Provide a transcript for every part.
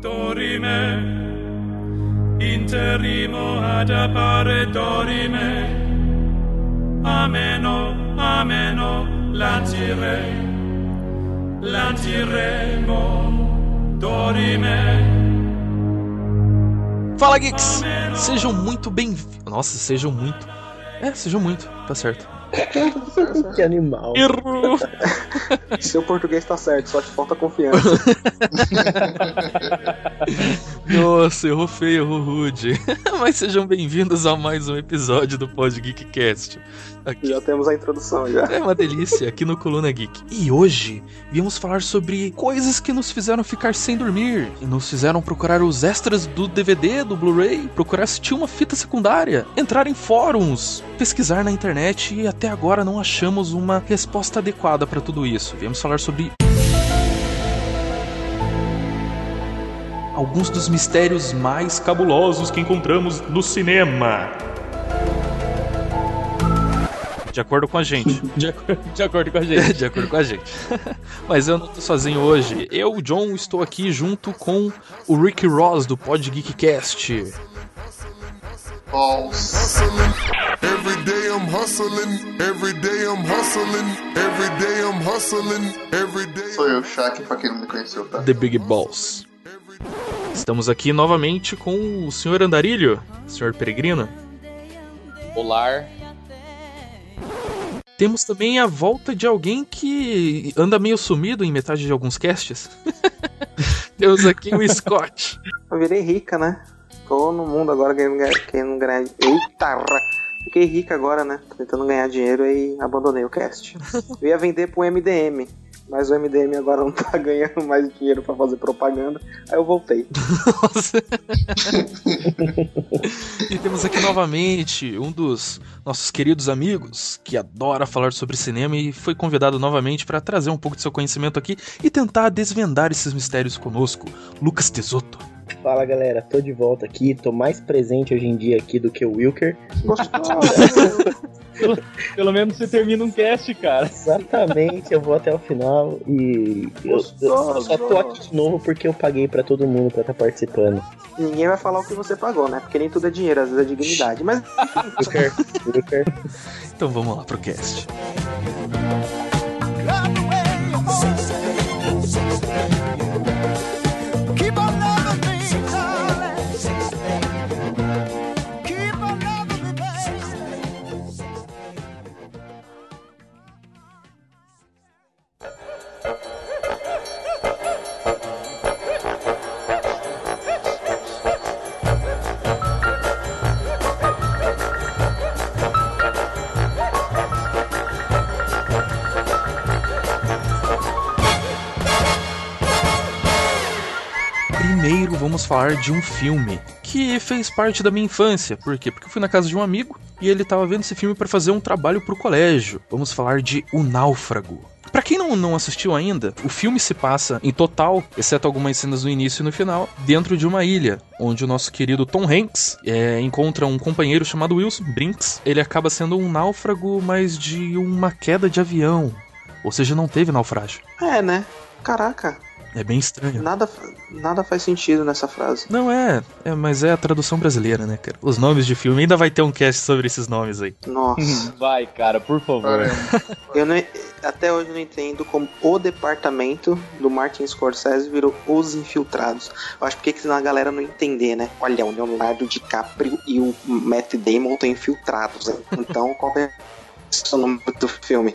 Dorime, interimo ad appare dorime, ameno, ameno, lancire, lanciremo, dorime. Fala Geeks! Sejam muito bem-vindos. Nossa, sejam muito. É, sejam muito, tá certo. que animal. Errou! Seu português tá certo, só te falta confiança. Nossa, errou feio, errou rude. Mas sejam bem-vindos a mais um episódio do Pod Geekcast. Aqui já temos a introdução já. é uma delícia, aqui no Coluna Geek. E hoje viemos falar sobre coisas que nos fizeram ficar sem dormir. E nos fizeram procurar os extras do DVD, do Blu-ray, procurar tinha uma fita secundária, entrar em fóruns, pesquisar na internet e até agora não achamos uma resposta adequada para tudo isso. Viemos falar sobre alguns dos mistérios mais cabulosos que encontramos no cinema. De acordo com a gente. De, acordo, de acordo com a gente. De acordo com a gente. Mas eu não tô sozinho hoje. Eu, John, estou aqui junto com o Rick Ross do Pod Geekcast. balls. Every day I'm hustling. Every day I'm hustling. Every day I'm hustling. Every day. Sou eu, Shaq, pra quem não me conheceu, tá? The Big Balls. Estamos aqui novamente com o Sr. Andarilho, Sr. Peregrino. Olá. Temos também a volta de alguém que anda meio sumido em metade de alguns casts. Temos aqui o Scott. Eu virei rica, né? Tô no mundo agora querendo ganhar. Eita! Fiquei rica agora, né? Tentando ganhar dinheiro e abandonei o cast. Eu ia vender pro MDM, mas o MDM agora não tá ganhando mais dinheiro pra fazer propaganda. Aí eu voltei. Nossa. e temos aqui novamente um dos nossos queridos amigos que adora falar sobre cinema e foi convidado novamente para trazer um pouco de seu conhecimento aqui e tentar desvendar esses mistérios conosco, Lucas Tesotto. Fala galera, tô de volta aqui, tô mais presente hoje em dia aqui do que o Wilker. Pelo menos você termina um cast, cara. Exatamente, eu vou até o final e eu, eu só tô aqui de novo porque eu paguei pra todo mundo pra estar participando. Ninguém vai falar o que você pagou, né? Porque nem tudo é dinheiro, às vezes é dignidade. Mas Wilker, Wilker, Então vamos lá pro cast. Keep vamos falar de um filme que fez parte da minha infância. Por quê? Porque eu fui na casa de um amigo e ele tava vendo esse filme para fazer um trabalho pro colégio. Vamos falar de O Náufrago. Pra quem não, não assistiu ainda, o filme se passa em total, exceto algumas cenas no início e no final, dentro de uma ilha, onde o nosso querido Tom Hanks é, encontra um companheiro chamado Wilson Brinks. Ele acaba sendo um náufrago, mas de uma queda de avião. Ou seja, não teve naufrágio. é, né? Caraca, É bem estranho. nada, nada faz sentido nessa frase. Não é, é, mas é a tradução brasileira, né, cara? Os nomes de filme, ainda vai ter um cast sobre esses nomes aí. Nossa. Vai, cara, por favor. Eu não, até hoje eu não entendo como o departamento do Martin Scorsese virou Os Infiltrados. Eu acho porque que senão a galera não entender, né? Olha, o Leonardo DiCaprio e o Matt Damon estão infiltrados. né? Então, qual é o nome do filme?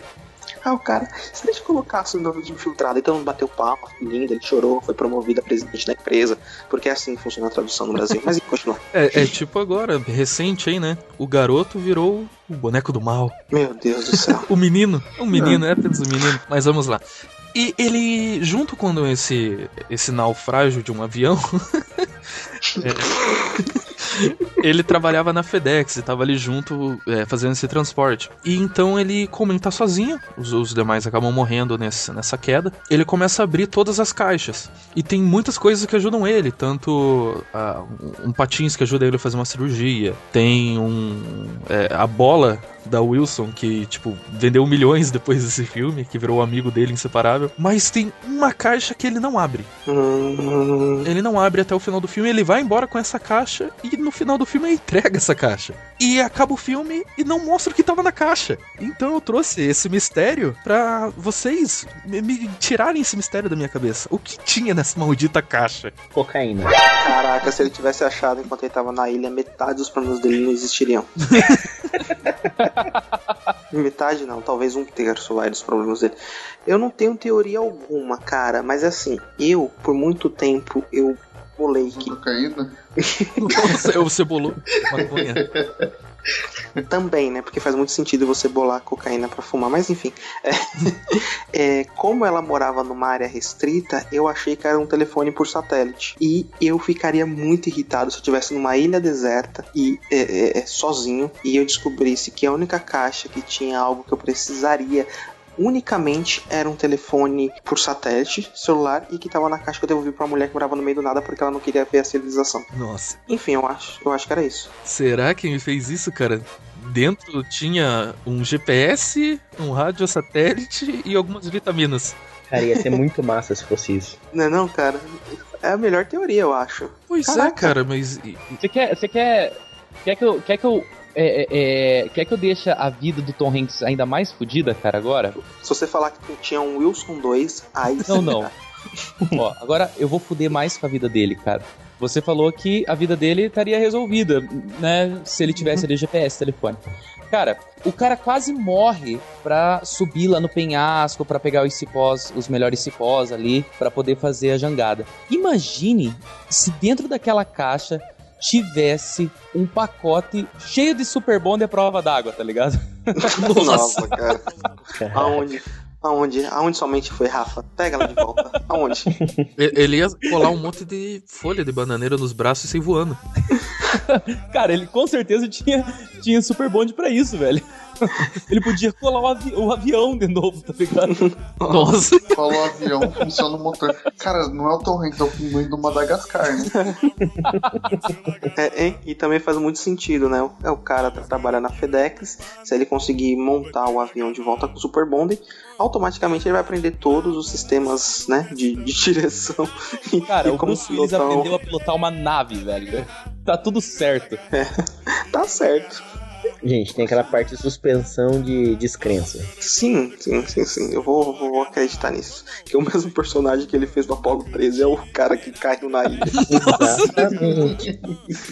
Ah, o cara, se deixa eu colocasse o nome de infiltrado, então bateu palma, lindo, ele chorou, foi promovido a presidente da empresa, porque é assim que funciona a tradução no Brasil. Mas continua. É, é tipo agora, recente aí, né? O garoto virou o boneco do mal. Meu Deus do céu. O menino, um menino, é apenas um menino. Mas vamos lá. E ele, junto com esse, esse naufrágio de um avião, é, ele trabalhava na FedEx e tava ali junto é, fazendo esse transporte. E então ele, como ele tá sozinho, os, os demais acabam morrendo nesse, nessa queda, ele começa a abrir todas as caixas. E tem muitas coisas que ajudam ele, tanto ah, um patins que ajuda ele a fazer uma cirurgia, tem um. é, a bola da Wilson, que, tipo, vendeu milhões depois desse filme, que virou amigo dele inseparável. Mas tem uma caixa que ele não abre. Hum, Ele não abre até o final do filme, ele vai embora com essa caixa e no final do filme ele entrega essa caixa. E acaba o filme e não mostra o que tava na caixa. Então eu trouxe esse mistério pra vocês me, me tirarem esse mistério da minha cabeça. O que tinha nessa maldita caixa? Cocaína. caraca, se ele tivesse achado enquanto ele tava na ilha, metade dos planos dele não existiriam. metade não, talvez um terço vai dos problemas dele. Eu não tenho teoria alguma, cara, mas assim, eu, por muito tempo, eu bolei que Cocaína? Nossa, você bolou maconha. Também, né? Porque faz muito sentido você bolar cocaína pra fumar. Mas enfim. É, é, como ela morava numa área restrita, eu achei que era um telefone por satélite. E eu ficaria muito irritado se eu estivesse numa ilha deserta e é, é, é, sozinho e eu descobrisse que a única caixa que tinha algo que eu precisaria unicamente era um telefone por satélite, celular, e que tava na caixa que eu devolvi pra uma mulher que morava no meio do nada porque ela não queria ver a civilização. Nossa, Enfim, eu acho, eu acho que era isso. será que me fez isso, cara? Dentro tinha um GPS, um rádio satélite e algumas vitaminas. Cara, ia ser muito massa se fosse isso. Não é não, cara? É a melhor teoria, eu acho. Pois é, Caraca. cara, mas. Você quer, você quer, quer que eu, quer que eu, é, é, é, quer que eu deixe a vida do Tom Hanks ainda mais fodida, cara, agora? Se você falar que tinha um Wilson 2, aí Não, não. Ó, agora eu vou fuder mais com a vida dele, cara. Você falou que a vida dele estaria resolvida, né? Se ele tivesse ali GPS, telefone. Cara, o cara quase morre pra subir lá no penhasco, pra pegar os cipós, os melhores cipós ali, pra poder fazer a jangada. Imagine se dentro daquela caixa tivesse um pacote cheio de super bond e prova d'água, tá ligado? Nossa, cara. Aonde? Aonde? Aonde somente foi, Rafa? Pega ela de volta. Aonde? Ele ia colar um monte de folha de bananeira nos braços e sair voando. Cara, ele com certeza tinha, tinha super bonde pra isso, velho. Ele podia colar o, avi- o avião de novo, tá ligado? Nossa. Falou o avião, funciona o motor. Cara, não é o Tom Hanks, é o pinguim do Madagascar, né? É, é, e também faz muito sentido, né? É o cara que trabalha na FedEx. Se ele conseguir montar o avião de volta com o Super Bonding, automaticamente ele vai aprender todos os sistemas, né? De, de direção. E, Cara, e o Bruce Willis pilotar aprendeu a pilotar uma nave, velho. Tá tudo certo. Tá certo. Gente, tem aquela parte de suspensão de descrença. Sim, sim, sim, sim. Eu vou, vou acreditar nisso. Que o mesmo personagem que ele fez no Apollo 13 é o cara que caiu na ilha. Exatamente.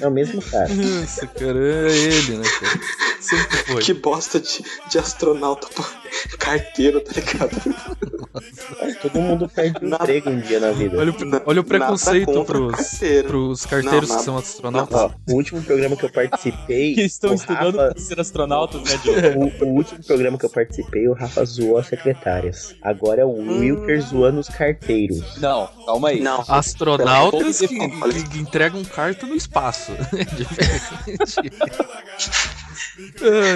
É o mesmo cara. Nossa, cara, é ele, né, cara? Sempre foi. que bosta de, de astronauta carteiro, tá ligado? Todo mundo perde o Nada. emprego um dia na vida. Olha, o- olha o preconceito pros, carteiro. pros carteiros Não, que são astronautas. Ó, o último programa que eu participei. Que estão estudando Rafa- ser astronautas, né, Joe? O, o último programa que eu participei, o Rafa zoou as secretárias. Agora é o Wilker zoando os carteiros. Não, calma aí. Não. Astronautas que, olha- que entregam carta no espaço. É diferente.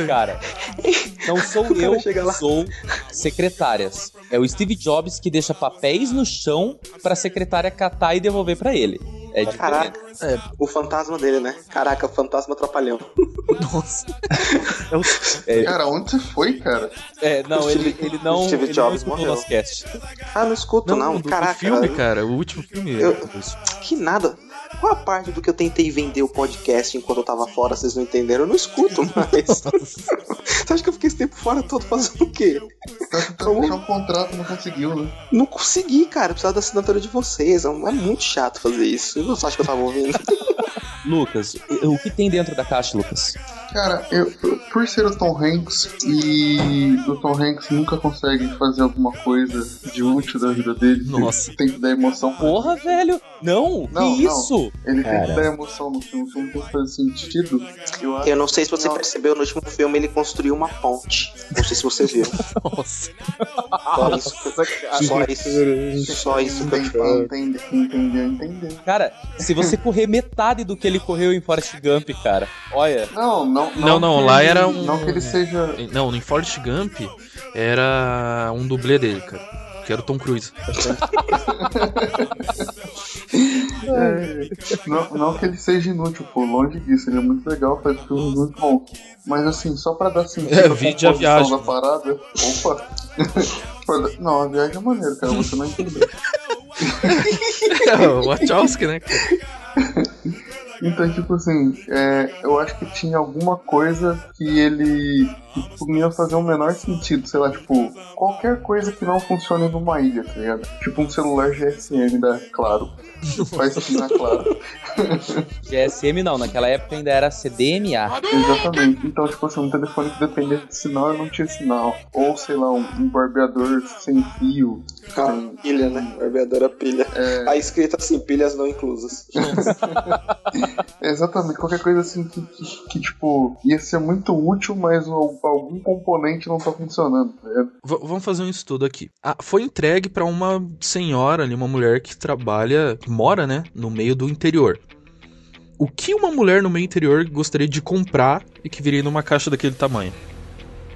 Cara, não sou eu que lá. sou secretárias. É o Steve Jobs que deixa papéis no chão pra secretária catar e devolver pra ele. É diferente. Caraca, É. o fantasma dele, né? Caraca, fantasma atrapalhão. Nossa. Cara, onde você foi, cara? É, não, O ele, Steve- ele não, o Steve ele não Jobs escutou o morreu. nosso cast. Ah, não escuto, não. Não, do, Caraca, filme, cara. O último filme. Eu- que nada. Qual a parte do que eu tentei vender o podcast enquanto eu tava fora, vocês não entenderam? Eu não escuto mais. Você acha que eu fiquei esse tempo fora todo fazendo o quê? Tá tentando fechar um contrato, não conseguiu, né? Não consegui, cara. Eu precisava da assinatura de vocês. É é muito chato fazer isso. Você acha que eu tava ouvindo? Lucas, o que tem dentro da caixa, Lucas? Cara, eu, por ser o Tom Hanks e o Tom Hanks nunca consegue fazer alguma coisa de útil da vida dele. Nossa. Tem que dar emoção. Porra, velho! Não, Não, que não. isso? Ele tem Cara. que dar emoção no filme, o filme tem que fazer sentido. Eu acho Eu não sei se você Não. percebeu, no último filme ele construiu uma ponte. Não sei se você viu. Nossa. Só isso. Só isso. Só isso que eu. Cara, se você correr metade do que ele correu em Forrest Gump, cara, olha, Não, não, Não, não, que lá ele- era um- Não que ele seja. Não, em Forrest Gump era um dublê dele, cara. Que era o Tom Cruise. É, não, não que ele seja inútil, pô, longe disso, ele é muito legal, faz filmes muito bons. Mas assim, só pra dar sentido É, vídeo a composição viagem. da parada, opa. Não, a viagem é maneiro, cara, você não entendeu. É, o Wachowski, né? cara? Então, tipo assim, é, eu acho que tinha alguma coisa que ele tipo, ia fazer o menor sentido, sei lá, tipo, qualquer coisa que não funcione numa ilha, tá ligado? Tipo um celular GSM da Claro. Faz sentido na Claro. GSM não, naquela época ainda era CDMA. Exatamente. Então, tipo assim, um telefone que dependesse de sinal e não tinha sinal. Ou, sei lá, um, um barbeador sem fio. Ah, sem- pilha, né? Barbeadora pilha. É, Aí escrito assim, pilhas não inclusas. exatamente, qualquer coisa assim que, que, que, tipo, ia ser muito útil, mas o- algum componente não tá funcionando, tá ligado? V- vamos fazer um estudo aqui. Ah, foi entregue pra uma senhora ali, uma mulher que trabalha, que mora, né, no meio do interior. O que uma mulher no meio interior gostaria de comprar e que viria numa caixa daquele tamanho?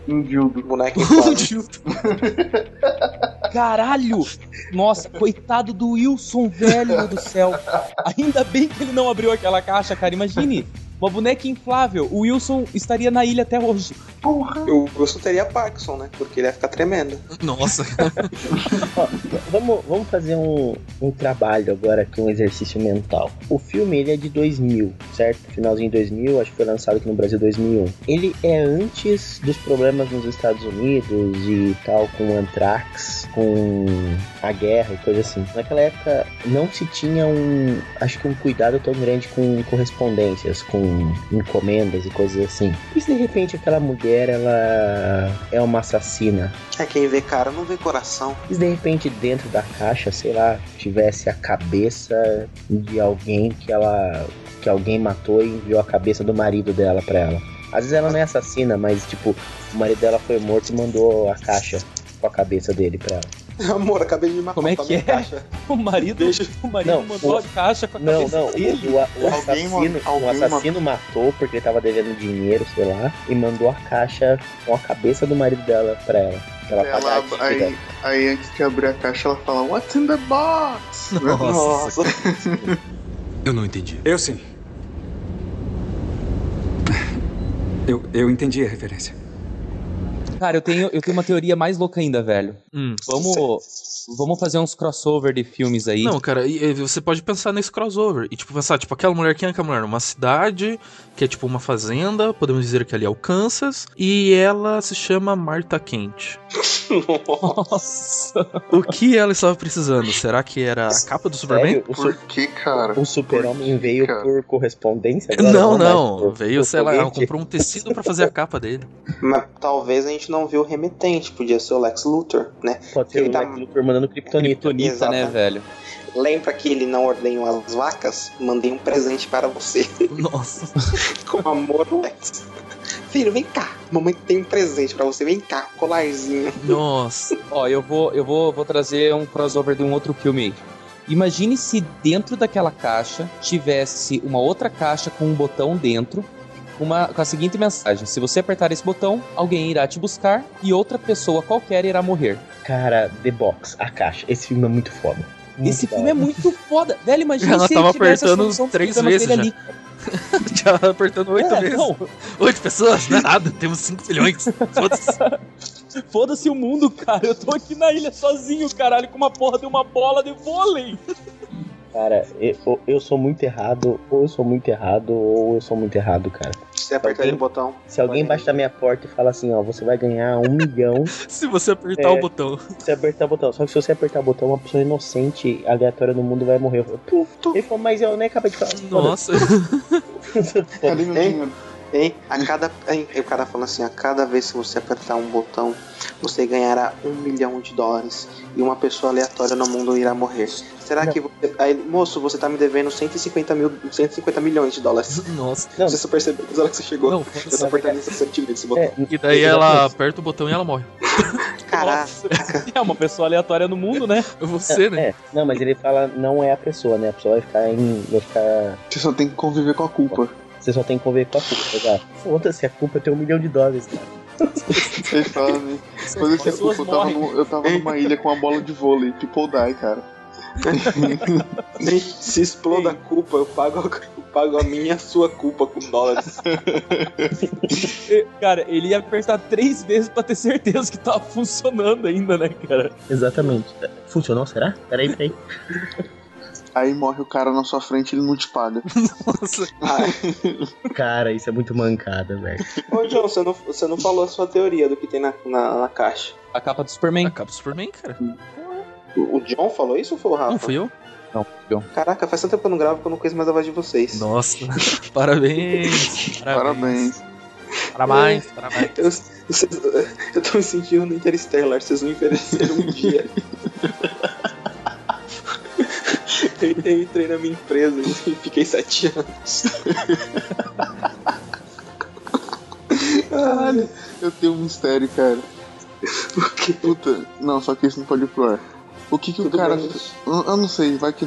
Um dildo. Boneco inflável. Caralho! Nossa, coitado do Wilson, velho do céu. Ainda bem que ele não abriu aquela caixa, cara. Imagine, uma boneca inflável. O Wilson estaria na ilha até hoje. Porra! O Wilson teria Parkinson, né? Porque ele ia ficar tremendo. Nossa, Ó, vamos, vamos fazer um, um trabalho agora aqui, um exercício mental. O filme ele é de 2000, certo? Finalzinho de 2000, acho que foi lançado aqui no Brasil em 2001. Ele é antes dos problemas nos Estados Unidos e tal, com o Anthrax, com a guerra e coisa assim. Naquela época não se tinha um, acho que um cuidado tão grande com correspondências, com encomendas e coisas assim. E se de repente aquela mulher ela é uma assassina É, quem vê cara não vê coração. e se de repente dentro da caixa, sei lá, tivesse a cabeça de alguém que ela que alguém matou e enviou a cabeça do marido dela pra ela. Às vezes ela não é assassina, mas tipo, o marido dela foi morto e mandou a caixa com a cabeça dele pra ela. Amor, acabei de matar Como é que é? caixa. O marido, Deixa- o marido Não, mandou o- a caixa com a Não, cabeça não, o, dele. o, o assassino, alguém o assassino matou porque ele tava devendo dinheiro, sei lá, e mandou a caixa com a cabeça do marido dela pra ela. Ela Ela, aí, aí antes de abrir a caixa, ela fala, What's in the box? nossa. Eu não entendi. Eu sim. Eu, eu entendi a referência. Cara, eu tenho, eu tenho uma teoria mais louca ainda, velho. Hum. Vamos, vamos fazer uns crossover de filmes aí. Não, cara, e, e você pode pensar nesse crossover. E tipo, pensar, tipo, aquela mulher, quem é aquela mulher? Uma cidade, que é tipo uma fazenda, podemos dizer que ali é o Kansas, e ela se chama Marta Kent. Nossa. O que ela estava precisando? Será que era a capa do Superman? Sério? Por que, cara? o super-homem veio cara? por correspondência? agora, Não, não. por- Veio, sei lá, comprou um tecido pra fazer a capa dele. Mas talvez a gente não viu o remetente, podia ser o Lex Luthor, né? Pode ser Ele o tá- Lex Luthor mandando Kryptonita. Kryptonita, né, velho? Lembra que ele não ordenhou as vacas? Mandei um presente para você. Nossa. Com amor, Lex. Filho, vem cá. Mamãe tem um presente pra você. Vem cá, colarzinho. Nossa. Ó, eu vou, eu vou, vou trazer um crossover de um outro filme aí. Imagine se dentro daquela caixa tivesse uma outra caixa com um botão dentro, uma, com a seguinte mensagem: se você apertar esse botão, alguém irá te buscar e outra pessoa qualquer irá morrer. Cara, The Box, a caixa. Esse filme é muito foda. Muito Esse da filme é muito foda. Velho, imagina Ela se tava ele tivesse a apertando três vezes dele Já apertando oito É, vezes. não, Oito pessoas? Não é nada. Temos cinco milhões. Foda-se. Foda-se o mundo, cara. Eu tô aqui na ilha sozinho, caralho, com uma porra de uma bola de vôlei. Cara, eu, eu sou muito errado, ou eu sou muito errado, ou eu sou muito errado, cara. Você apertar Alguém- o botão. Se alguém bate na minha porta e fala assim, ó, você vai ganhar um milhão Se você apertar É. o botão. se você apertar o botão. Só que se você apertar o botão, uma pessoa inocente, aleatória no mundo vai morrer. Falo, "Pô, Ele falou, mas eu nem acabei de falar. Nossa. Cadê meu Hein? Hein? A cada. Hein? O cara falando assim: a cada vez que você apertar um botão, você ganhará um milhão de dólares. E uma pessoa aleatória no mundo irá morrer. Será Não. que você. Aí, moço, você tá me devendo 150, mil, 150 milhões de dólares. Nossa. Não. Você só percebeu na hora que você chegou. Não, Eu foda-se. tô apertando recentemente esse botão. É, E daí ela aperta o botão e ela morre. Caraca. É uma pessoa aleatória no mundo, né? Você, né? É, não, mas ele fala, não é a pessoa, né? A pessoa vai ficar em. Vai ficar. Você só tem que conviver com a culpa. Você só tem que conviver com a culpa, exato. Foda-se, a culpa é ter um milhão de dólares, cara. Ele fala, né? Quando culpa, eu tava, no- eu tava numa ilha com uma bola de vôlei, people die, cara. Nem se exploda a culpa, eu pago, eu pago a minha e a sua culpa com dólares. Cara, ele ia apertar três vezes pra ter certeza que tava funcionando ainda, né, cara? Exatamente. Funcionou, será? Peraí, peraí. Aí morre o cara na sua frente e ele não te paga. Nossa. Cara, isso é muito mancada, velho. Ô, John, você não, você não falou a sua teoria do que tem na, na, na caixa. A capa do Superman. A capa do Superman, cara. O o John falou isso ou foi o Rafa? Não, fui eu? Não, John. Caraca, faz tanto tempo que eu não gravo que eu não conheço mais a voz de vocês. Nossa. Parabéns. Parabéns. Parabéns. Parabéns. Eu, vocês- eu tô me sentindo no Interstellar, vocês me ofereceram um dia. eu entrei, entrei na minha empresa e fiquei sete anos. Caralho, eu tenho um mistério, cara. Puta, não, só que isso não pode ir pro ar. O que que Tudo o cara. bem. Eu, não sei, vai que.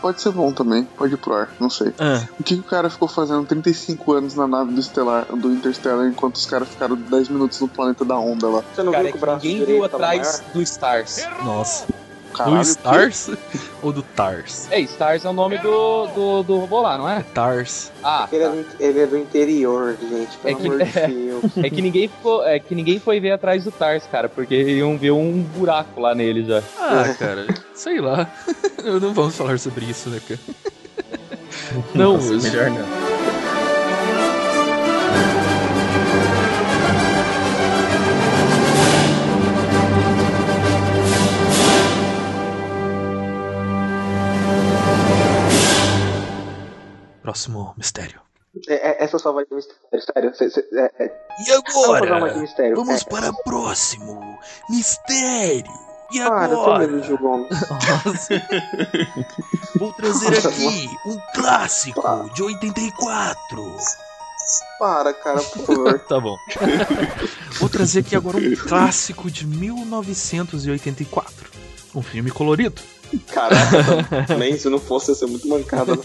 Pode ser bom também, pode ir pro ar, não sei. Ah, O que que o cara ficou fazendo 35 anos na nave do, Estelar, do Interstellar enquanto os caras ficaram 10 minutos no planeta da onda lá? Você não Cara, viu é que o que braço ninguém viu tava atrás do Stars. nossa. Caralho, do Stars ou do Tars? É, Stars é o nome do, do, do robô lá, não é? Tars. Ah, Ele é, tá. do, ele é do interior, gente, pelo É que- amor de Deus. é que ninguém ficou, é que ninguém foi ver atrás do Tars, cara, porque iam ver um buraco lá nele já. Ah, cara, sei lá. Não vamos falar sobre isso, né, cara? Não, Nossa, melhor não. Próximo mistério. É, é, essa só vai de mistério, sério. Cê, cê, é, E mistério. Vamos para o próximo mistério. E Para, medo Gil Gomes. Nossa. Vou trazer Nossa, aqui um clássico de 84. Para, cara, por favor. Tá bom. Vou trazer aqui agora um clássico de 1984. Um filme colorido. Caraca, nem se não fosse, ia ser muito mancada. Né?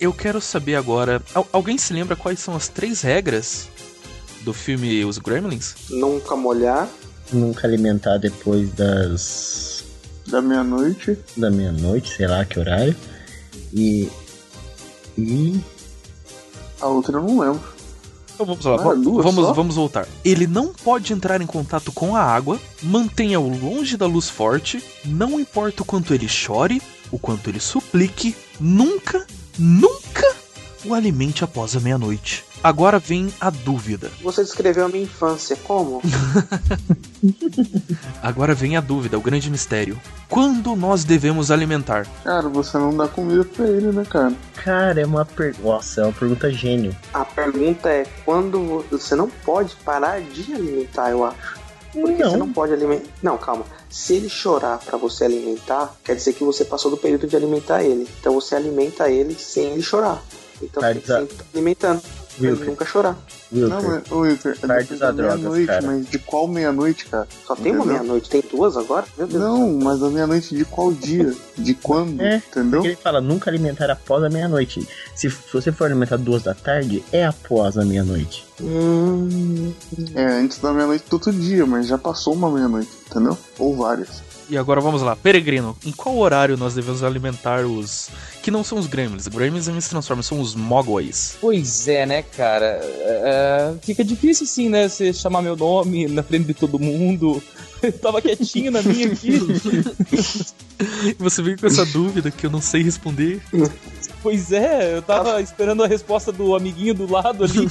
Eu quero saber agora. al- alguém se lembra quais são as três regras do filme Os Gremlins? Nunca molhar. Nunca alimentar depois das. Da meia-noite. da meia-noite, sei lá que horário. E. E. A outra eu não lembro. Então vamos lá, Ah, vamos, vamos voltar. Ele não pode entrar em contato com a água, mantenha-o longe da luz forte, não importa o quanto ele chore, o quanto ele suplique, nunca, nunca o alimente após a meia-noite. Agora vem a dúvida. Você descreveu a minha infância, como? Agora vem a dúvida, o grande mistério. Quando nós devemos alimentar? Cara, você não dá comida pra ele, né, cara? Cara, é uma pergunta. Nossa, é uma pergunta gênio. A pergunta é quando você não pode parar de alimentar, eu acho. Porque Não. você não pode alimentar. Não, calma. Se ele chorar pra você alimentar, quer dizer que você passou do período de alimentar ele. Então você alimenta ele sem ele chorar. Então Tá, você tem que tá. Alimentando. Pra Wilker, nunca chorar. Wilker. Não, mas, Wilker, é Tarde depois da meia-noite, cara. mas de qual meia-noite, cara? Só tem uma Entendeu? meia-noite. Tem duas agora? Meu Deus. Não, mas a meia-noite de qual dia? De quando? É, Entendeu? Porque ele fala nunca alimentar após a meia-noite. Se, se você for alimentar duas da tarde, é após a meia-noite. Hum, É antes da meia-noite do outro dia, mas já passou uma meia-noite, entendeu? Ou várias. E agora vamos lá, Peregrino, em qual horário nós devemos alimentar os. que não são os Gremlins? Gremlins eles se transformam, são os Mogwais. Pois é, né, cara? É, fica difícil assim, né? Você chamar meu nome na frente de todo mundo. Eu tava quietinho na minha aqui. Você vem com essa dúvida que eu não sei responder. Pois é, eu tava esperando a resposta do amiguinho do lado ali.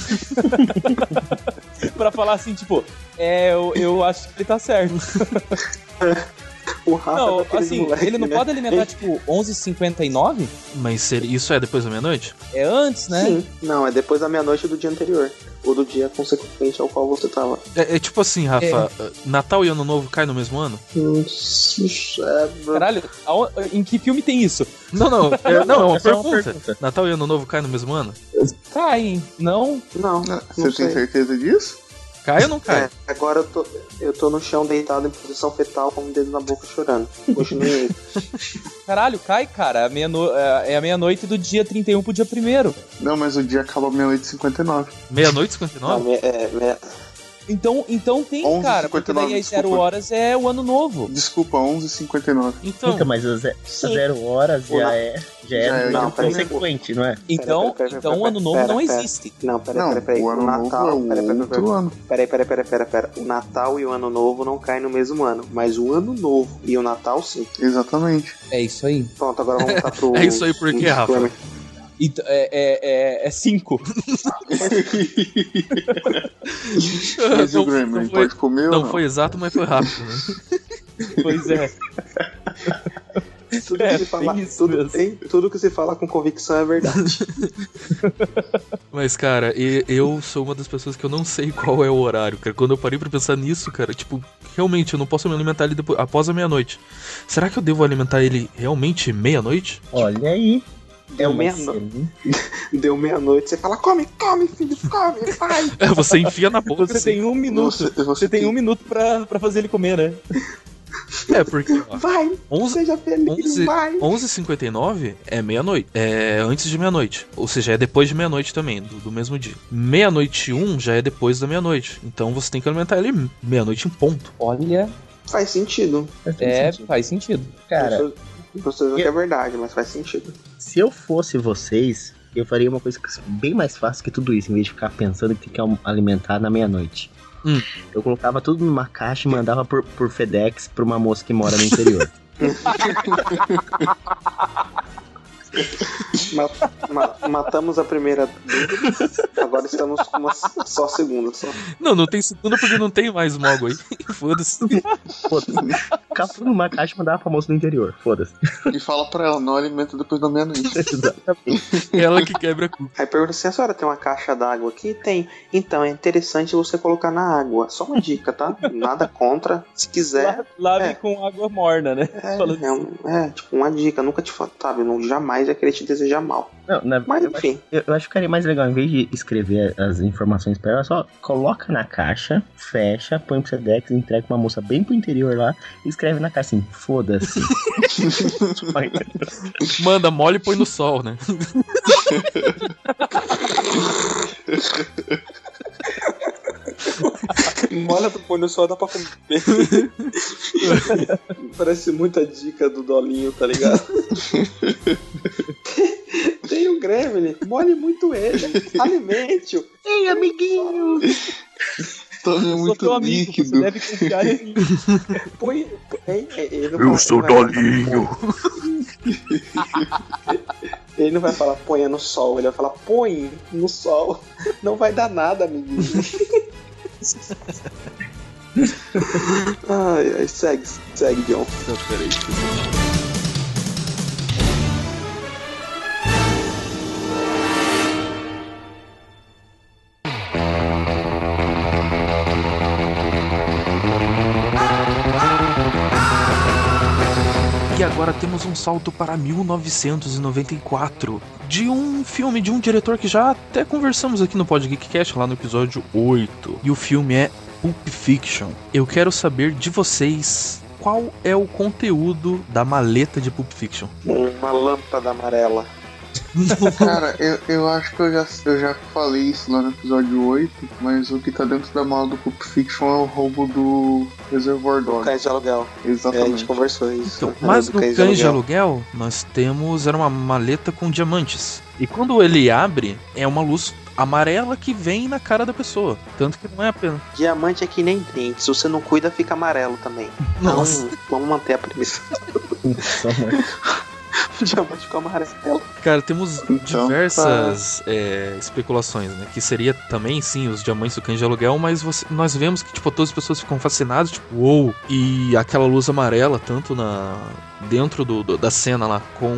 pra falar assim, tipo, é, eu, eu acho que ele tá certo. O Rafa Não, é daqueles assim, moleque, ele não né? pode alimentar, tipo, 11h59? Mas seria- isso é depois da meia-noite? É antes, né? Sim. Não, é depois da meia-noite do dia anterior. Ou do dia consequente ao qual você tava. É, é tipo assim, Rafa, Natal e Ano Novo caem no mesmo ano? Caralho, aon- em que filme tem isso? Não, não, é, não, é uma É só uma pergunta. pergunta. Natal e Ano Novo caem no mesmo ano? Cai, não? Não, Ah, não Você tem certeza disso? Cai ou não cai? É, agora eu tô, eu tô no chão deitado em posição fetal com o dedo na boca chorando. Continue aí. Caralho, cai, cara. A meia-no- é é a meia-noite do dia 31 pro dia 1 Não, mas o dia acaba meia-noite e 59. Meia-noite e Não, 59? me- é, me- Então, então tem, 11, cara, porque daí 59, às zero desculpa. horas é o ano novo. Desculpa, 11h59. Então, Então, mas a ze- Sim. zero horas Ou já é, já é Já é, não, consequente, não é? Então, pera, pera, então pera, o ano novo não existe. Não, peraí, Não, peraí, peraí. o ano Natal. novo é o peraí, peraí, outro peraí. ano. Peraí, peraí, peraí, peraí, peraí. O Natal e o Ano Novo não caem no mesmo ano, mas o Ano Novo e o Natal sim. Exatamente. É isso aí. Pronto, agora vamos voltar pro. É isso aí, por quê, Rafa? Então, é, é, é, é cinco. Mas e não, o Grêmio, não foi, pode comer ou não não? foi exato, mas foi rápido, né? Pois é. Tudo, É, que se fala, tudo, tudo que se fala com convicção é verdade. Mas, cara, e- eu sou uma das pessoas que eu não sei qual é o horário, cara. Quando eu parei pra pensar nisso, cara, tipo, realmente eu não posso me alimentar ele depois, após a meia-noite. Será que eu devo alimentar ele realmente meia-noite? Olha aí. Deu meia-noite. Deu meia-noite, você fala: come, come, filho, come, vai. É, você enfia na boca. Você assim. tem um minuto. Você, você Você tem um minuto pra, pra fazer ele comer, né? É, porque ó, Vai, 11, seja feliz, 11, vai. 11h59 é meia-noite. É antes de meia-noite. Ou seja, é depois de meia-noite também, do, do mesmo dia. Meia-noite e um já é depois da meia-noite. Então você tem que alimentar ele meia-noite em ponto. Olha, Faz sentido. é, faz sentido. Cara, Não precisa dizer que é verdade, mas faz sentido. se eu fosse vocês, eu faria uma coisa que- bem mais fácil que tudo isso, em vez de ficar pensando que tem que al- alimentar na meia-noite. Hum. Eu colocava tudo numa caixa e mandava por, por FedEx pra uma moça que mora no interior. Ma- ma- matamos a primeira dúvida, agora estamos com uma só a segunda. Só. Não, não tem segunda porque não tem mais mogo aí. Foda-se. Foda-se. Ficava tudo numa caixa e mandava moça do interior. Foda-se. E fala pra ela, não alimenta depois da meia-noite. Exatamente. Ela que quebra a cuca. Aí pergunta se a senhora tem uma caixa d'água aqui? Tem. Então, é interessante você colocar na água. Só uma dica, tá? Nada contra. Se quiser. Lave É. com água morna, né? É, é, um- é, tipo, uma dica. Nunca te sabe, não, jamais vai querer te desejar mal. Não, na, Mas eu, enfim. eu, eu acho que ficaria mais legal, em vez de escrever as informações pra ela, só coloca na caixa, fecha, põe pro FedEx, entrega pra uma moça bem pro interior lá e escreve na caixa assim, foda-se. Manda mole e põe no sol, né? Olha pro pôr no sol, dá pra comer. Parece muita dica do Dolinho, tá ligado? Tem o Gremlin, molhe muito ele, alimente-o. Ei, amiguinho! Tome muito teu amigo, você líquido. deve confiar em mim. Põe. Hein? Ele não Eu sou ele vai- Dolinho. Ele não vai falar ponha no sol, ele vai falar põe no sol. Não vai dar nada, amiguinho. Ai, ai, segue, segue, John. Então, peraí. Agora temos um salto para 1994 de um filme de um diretor que já até conversamos aqui no Pod Geekcast lá no episódio 8. E o filme é Pulp Fiction. Eu quero saber de vocês qual é o conteúdo da maleta de Pulp Fiction. Uma lâmpada amarela. Cara, eu, eu acho que eu já, eu já falei isso lá no episódio 8, mas o que tá dentro da mala do Pulp Fiction é o roubo do Reservoir Dogs. Cães de aluguel. É, a gente Exatamente. conversou isso. Então, né, mas do no Cães Cães de Aluguel, nós temos. Era uma maleta com diamantes. E quando ele abre, é uma luz amarela que vem na cara da pessoa. Tanto que não é apenas. Diamante é que nem dente. Se você não cuida, fica amarelo também. Nossa. Então, vamos manter a premissa. Diamante fica amarelo. Cara, temos Então, diversas é, especulações, né? Que seria também, sim, os diamantes do cães de aluguel, mas você- nós vemos que, tipo, todas as pessoas ficam fascinadas, tipo, uou! E aquela luz amarela, tanto na dentro do, do- da cena lá, com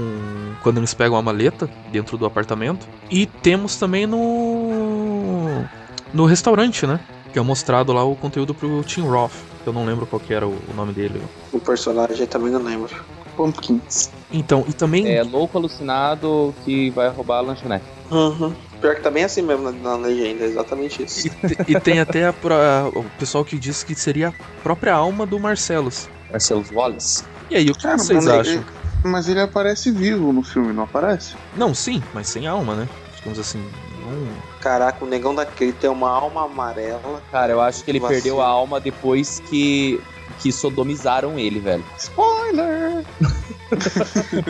quando eles pegam a maleta dentro do apartamento. E temos também no no restaurante, né? Que é mostrado lá o conteúdo pro Tim Roth. que Eu não lembro qual que era o, o nome dele. O personagem também não lembro. Pumpkins. Então, e também É louco alucinado que vai roubar a lanchonete. Uhum. Pior que tá bem assim mesmo na, na legenda, é exatamente isso. E, e tem até a pro- o pessoal que diz que seria a própria alma do Marcelos. Marcelo Wallace. E aí, o que Cara, vocês mas ele- acham? Mas ele aparece vivo no filme, não aparece? Não, sim, mas sem alma, né? Digamos assim. Hum. Caraca, o negão daquele tem uma alma amarela. Cara, eu acho que ele Vacilo. perdeu a alma depois que, que sodomizaram ele, velho. Spoiler!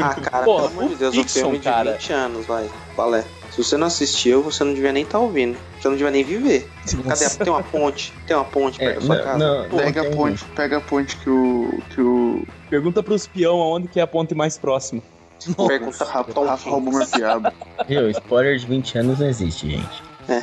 Ah, cara, Pô, pelo amor de o Deus, um Dixon, filme de cara. 20 anos, vai. Qual é? Se você não assistiu, você não devia nem estar ouvindo. Você não devia nem viver. Cadê? a- Tem uma ponte? Tem uma ponte perto da sua casa? Pô, Pega a ponte, pega a ponte que o. que o. Pergunta pros peão aonde que é a ponte mais próxima. Pergunta pra Tom Rafa roubou minha piada. Viu, spoiler de 20 anos não existe, gente. É.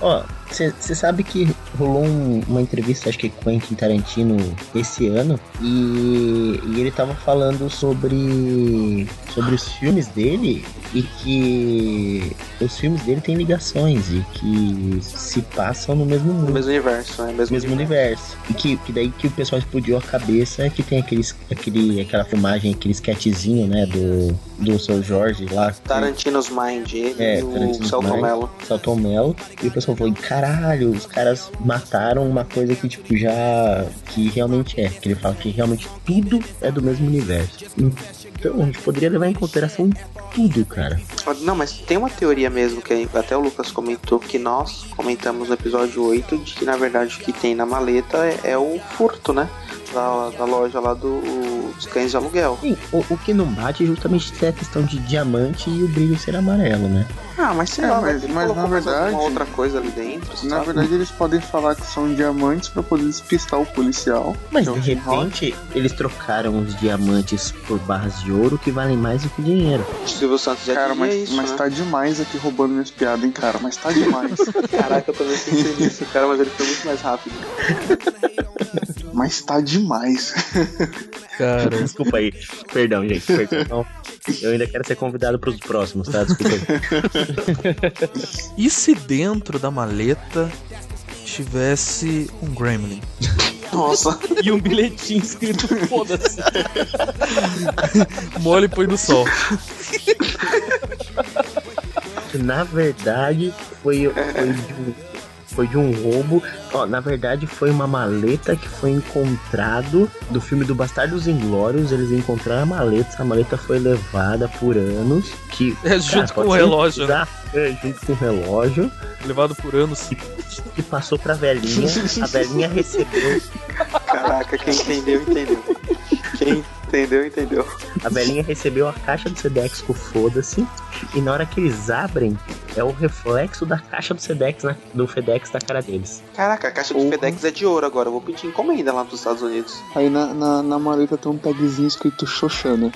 Ó, você sabe que rolou um- uma entrevista, acho que com Quentin Tarantino esse ano, e, e ele tava falando sobre, sobre os filmes dele e que os filmes dele têm ligações e que se passam no mesmo mundo. No mesmo universo, né? Mesmo, mesmo universo. E que, que daí que o pessoal explodiu a cabeça é que tem aqueles, aquele, aquela filmagem, aquele sketchzinho, né, do, do seu Jorge lá. Tarantino's Mind, ele É, e o Celton. Mello. Celton Mello. E o pessoal falou, caralho, os caras mataram uma coisa que, tipo, já. que realmente é. Que ele fala que realmente tudo é do mesmo universo. Então, a gente poderia levar em consideração tudo, cara. Não, mas tem uma teoria mesmo que até o Lucas comentou, que nós comentamos no episódio 8, de que na verdade o que tem na maleta é, é o furto, né? Da, da loja lá do, dos cães de aluguel. Sim, o, o que não bate é justamente é a questão de diamante e o brilho ser amarelo, né? Ah, mas sei É, lá, mas- mas na verdade- alguma outra coisa ali dentro, Na sabe? verdade, eles podem falar que são diamantes pra poder despistar o policial. Mas é de repente eles trocaram os diamantes por barras de ouro que valem mais do que dinheiro. O Silvio Santos já Cara, mas, isso, mas né? tá demais aqui roubando minhas piadas, hein, cara? Mas tá demais. Caraca, eu também pensei nisso, cara, mas ele foi muito mais rápido. mas tá demais. Cara, Desculpa aí. Perdão, gente. Perdão. Eu ainda quero ser convidado pros próximos, tá? Desculpa aí. e se dentro da maleta tivesse um gremlin? Nossa, E um bilhetinho escrito foda-se. Mole e põe no sol. na verdade foi, foi, foi de um roubo. Ó, na verdade foi uma maleta que foi encontrado do filme do Bastardos Inglórios. Eles encontraram a maleta, essa maleta foi levada por anos. Que, É, junto com o relógio, né? é, junto com o relógio. Levado por anos. Que passou pra velhinha. A velhinha recebeu. caraca, quem entendeu, entendeu. Quem entendeu, entendeu. A velhinha recebeu a caixa do Sedex com foda-se. E na hora que eles abrem, é o reflexo da caixa do Sedex na, do FedEx na cara deles. Caraca, a caixa do Porra. FedEx é de ouro agora. Eu vou pedir encomenda lá nos Estados Unidos. Aí na, na, na maleta tem um tagzinho escrito Xoxana.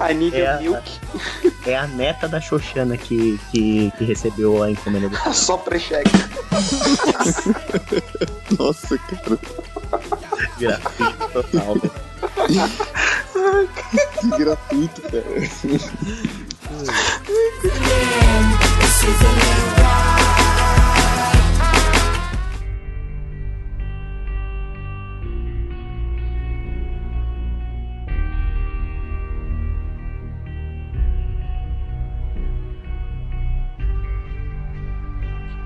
I need É a a- milk. É a neta da Xoxana que, que, que recebeu a encomenda do Só pré-cheque. Nossa, cara. gratuito total. Que gratuito, cara.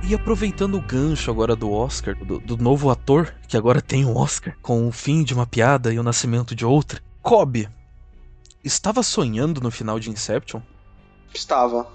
E aproveitando o gancho agora do Oscar, do, do novo ator, que agora tem um Oscar, com o fim de uma piada e o nascimento de outra, Kobe estava sonhando no final de Inception? Estava.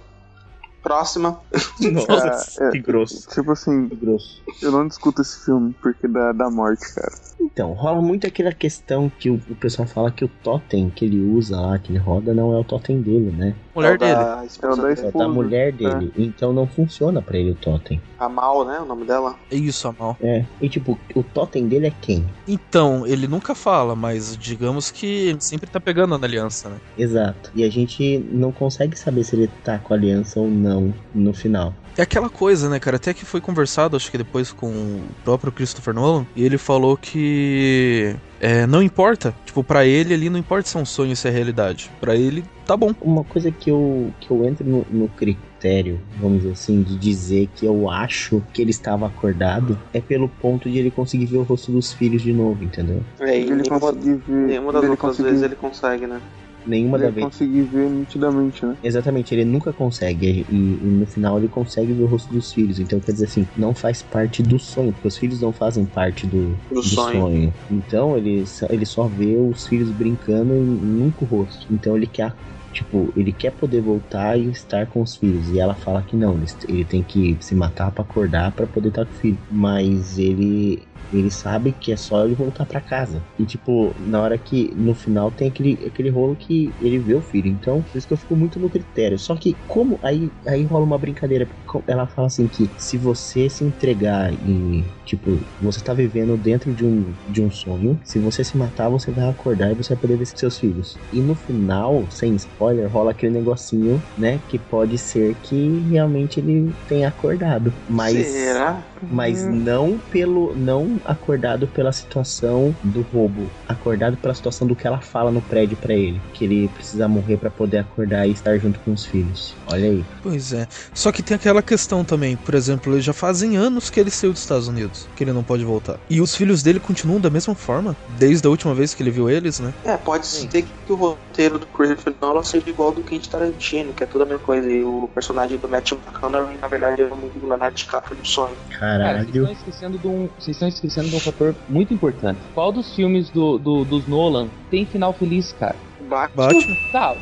Próxima. Nossa, é- que grosso. Tipo assim, Que grosso. eu não discuto esse filme porque dá, dá morte, cara. Então, rola muito aquela questão que o, o pessoal fala que o totem que ele usa lá, que ele roda, não é o totem dele, né? Mulher É o dele. da É da dele. É mulher dele. Então não funciona pra ele o totem. A Mal, né? O nome dela. É isso, Amal. É. E tipo, o totem dele é quem? Então, ele nunca fala, mas digamos que ele sempre tá pegando na aliança, né? Exato. E a gente não consegue saber se ele tá com a aliança ou não no final. É aquela coisa, né, cara? Até que foi conversado, acho que depois com o próprio Christopher Nolan, e ele falou que é, não importa. Tipo, pra ele ali não importa se é um sonho ou se é realidade. Pra ele, tá bom. Uma coisa que eu, que eu entro no, no critério, vamos dizer assim, de dizer que eu acho que ele estava acordado é pelo ponto de ele conseguir ver o rosto dos filhos de novo, entendeu? É, e ele conseguir ver. nenhuma das ele outras conseguir- vezes ele consegue, né? Nenhuma da Ele vez. consegui ver nitidamente, né? Exatamente, ele nunca consegue. E, e no final ele consegue ver o rosto dos filhos. Então quer dizer assim, não faz parte do sonho, porque os filhos não fazem parte do, Do sonho. Então ele, só- ele só vê os filhos brincando e nunca o rosto. Então ele quer. Tipo, ele quer poder voltar e estar com os filhos. E ela fala que não, ele, ele tem que se matar pra acordar pra poder estar com o filho. Mas ele. Ele sabe que é só ele voltar pra casa. E tipo, na hora que no final tem aquele, aquele rolo que ele vê o filho. Então, por isso que eu fico muito no critério. Só que como aí, aí rola uma brincadeira. porque Ela fala assim que se você se entregar e, tipo, você tá vivendo dentro de um, de um sonho, se você se matar, você vai acordar e você vai poder ver seus filhos. E no final, sem spoiler, rola aquele negocinho, né? Que pode ser que realmente ele tenha acordado. Mas Será? Mas não pelo não acordado pela situação do roubo, acordado pela situação do que ela fala no prédio pra ele, que ele precisa morrer pra poder acordar e estar junto com os filhos. Olha aí. Pois é. Só que tem aquela questão também, por exemplo, já fazem anos que ele saiu dos Estados Unidos, que ele não pode voltar. E os filhos dele continuam da mesma forma, desde a última vez que ele viu eles, né? É, pode ser que o roteiro do Christopher Nolan seja igual ao do Quentin Tarantino, que é tudo a mesma coisa. E o personagem do Matthew McConaughey, na verdade, é o Leonardo DiCaprio do sonho. Cara, vocês estão esquecendo de um, vocês estão esquecendo de um fator muito importante. Qual dos filmes do, do- dos Nolan tem final feliz, cara? Batman? Tá,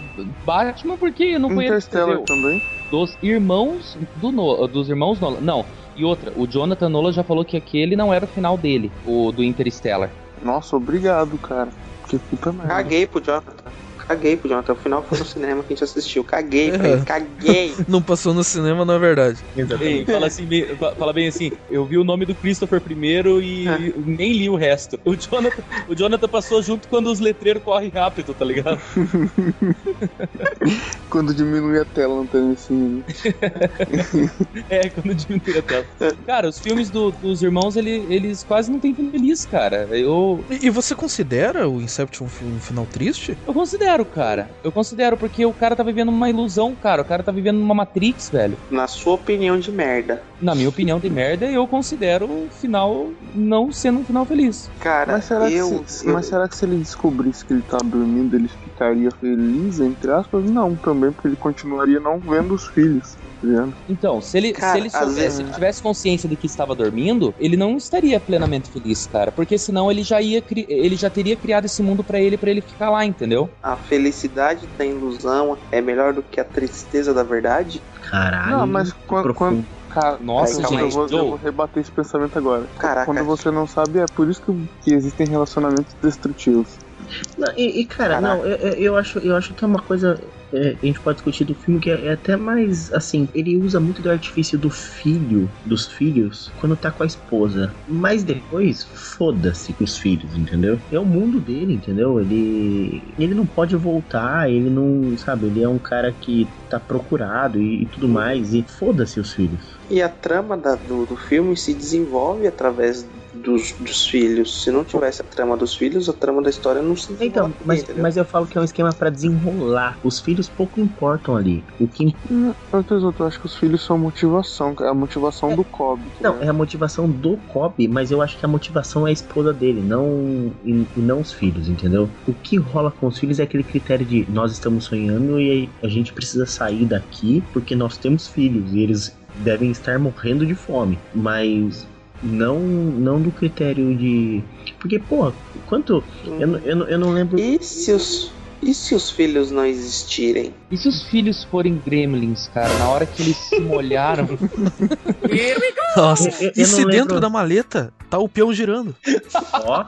Batman porque não foi ele que Interstellar também. Dos irmãos do no, dos irmãos Nolan. Não. E outra, o Jonathan Nolan já falou que aquele não era o final dele, o do Interstellar. Nossa, obrigado, cara. Que puta merda. Caguei pro Jonathan. Caguei pro Jonathan. O final foi no cinema que a gente assistiu. Caguei pra ele. Caguei. Não passou no cinema, não é verdade. Ei, fala, assim, bem- fa- fala bem assim, eu vi o nome do Christopher primeiro e nem li o resto. O Jonathan, o Jonathan passou junto quando os letreiros correm rápido, tá ligado? Quando diminui a tela, não tem assim. É, quando diminui a tela. Cara, os filmes do- dos irmãos, ele- eles quase não têm fim feliz, cara. Eu, E e você considera o Inception um um final triste? eu considero, cara. Eu considero, porque o cara tá vivendo uma ilusão, cara. O cara tá vivendo uma Matrix, velho. Na sua opinião de merda. Na minha opinião de merda, eu considero o final não sendo um final feliz. Cara, Mas será, eu, que se, eu- mas será que se ele descobrisse que ele tá dormindo, ele ficaria feliz, entre aspas? Não, também, porque ele continuaria não vendo os filhos. tá? Então, se ele, Cara, se ele soubesse, vezes- se ele tivesse consciência de que estava dormindo, ele não estaria plenamente feliz, cara. Porque senão ele já ia cri- ele já teria criado esse mundo pra ele para ele ficar lá, entendeu? a felicidade da ilusão é melhor do que a tristeza da verdade? Caralho. Não, mas quando. quando cara, Nossa, eu, gente, eu vou, eu vou rebater esse pensamento agora. Caraca. Quando você não sabe, é por isso que, que existem relacionamentos destrutivos. Não, e, e, cara, Caraca. não, eu, eu- eu acho, eu acho que é uma coisa. é, a gente pode discutir do filme que é, é até mais assim. Ele usa muito do artifício do filho, dos filhos, quando tá com a esposa. Mas depois, foda-se com os filhos, entendeu? É o mundo dele, entendeu? Ele. Ele não pode voltar, ele não. Sabe, ele é um cara que tá procurado e, e tudo mais. E foda-se os filhos. E a trama da- do, do filme se desenvolve através dos, dos filhos. Se não tivesse a trama dos filhos, a trama da história não se desenvolve. Então, mas, entendeu? mas eu falo que é um esquema pra desenrolar. Os filhos pouco importam ali. O que Mas, eu acho que os filhos são motivação, é a motivação do Cobb. tá Não, é a motivação do Cobb, mas eu acho que a motivação é a esposa dele, não e, e não os filhos, entendeu? O que rola com os filhos é aquele critério de nós estamos sonhando e a gente precisa sair daqui porque nós temos filhos e eles devem estar morrendo de fome, mas não não do critério de porque pô, quanto eu, não- eu, não- eu não lembro E se os, e se os filhos não existirem? E se os filhos forem gremlins, cara, na hora que eles se molharam, Nossa, Eu- eu- e se não dentro lembro. da maleta tá o peão girando? ó,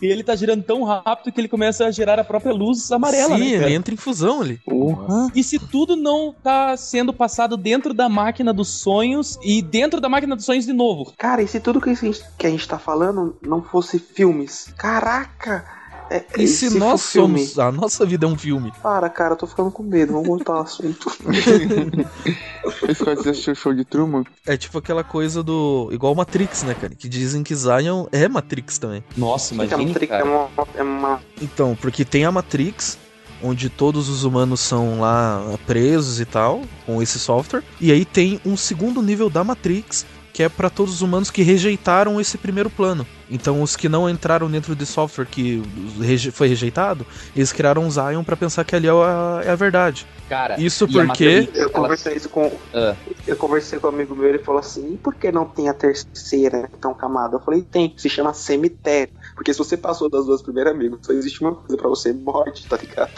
e ele tá girando tão rápido que ele começa a gerar a própria luz amarela, Sim, né, ele entra em fusão ali. Porra. E se tudo não tá sendo passado dentro da máquina dos sonhos e dentro da máquina dos sonhos de novo? Cara, e se tudo que a gente, que a gente tá falando não fosse filmes? Caraca! É, E se nós filme? somos. A nossa vida é um filme. Para, cara, eu tô ficando com medo. Vamos voltar ao assunto. Esse cara que assistiu o show de Truman, É tipo aquela coisa do. Igual Matrix, né, cara? Que dizem que Zion é Matrix também. Nossa, Porque a imagina, Matrix é cara. uma, é uma Então, porque tem a Matrix, onde todos os humanos são lá presos e tal, com esse software. E aí tem um segundo nível da Matrix, que é pra todos os humanos que rejeitaram esse primeiro plano. Então os que não entraram dentro de software que reje- foi rejeitado, eles criaram um Zion pra pensar que ali é a, é a verdade. Cara, Isso e a porque- Eu conversei isso com. Ah. Eu conversei com um amigo meu, ele falou assim: e por que não tem a terceira, então, camada? Eu falei, tem, se chama cemitério. Porque se você passou das duas primeiras, amigo, só existe uma coisa pra você, morte, tá ligado?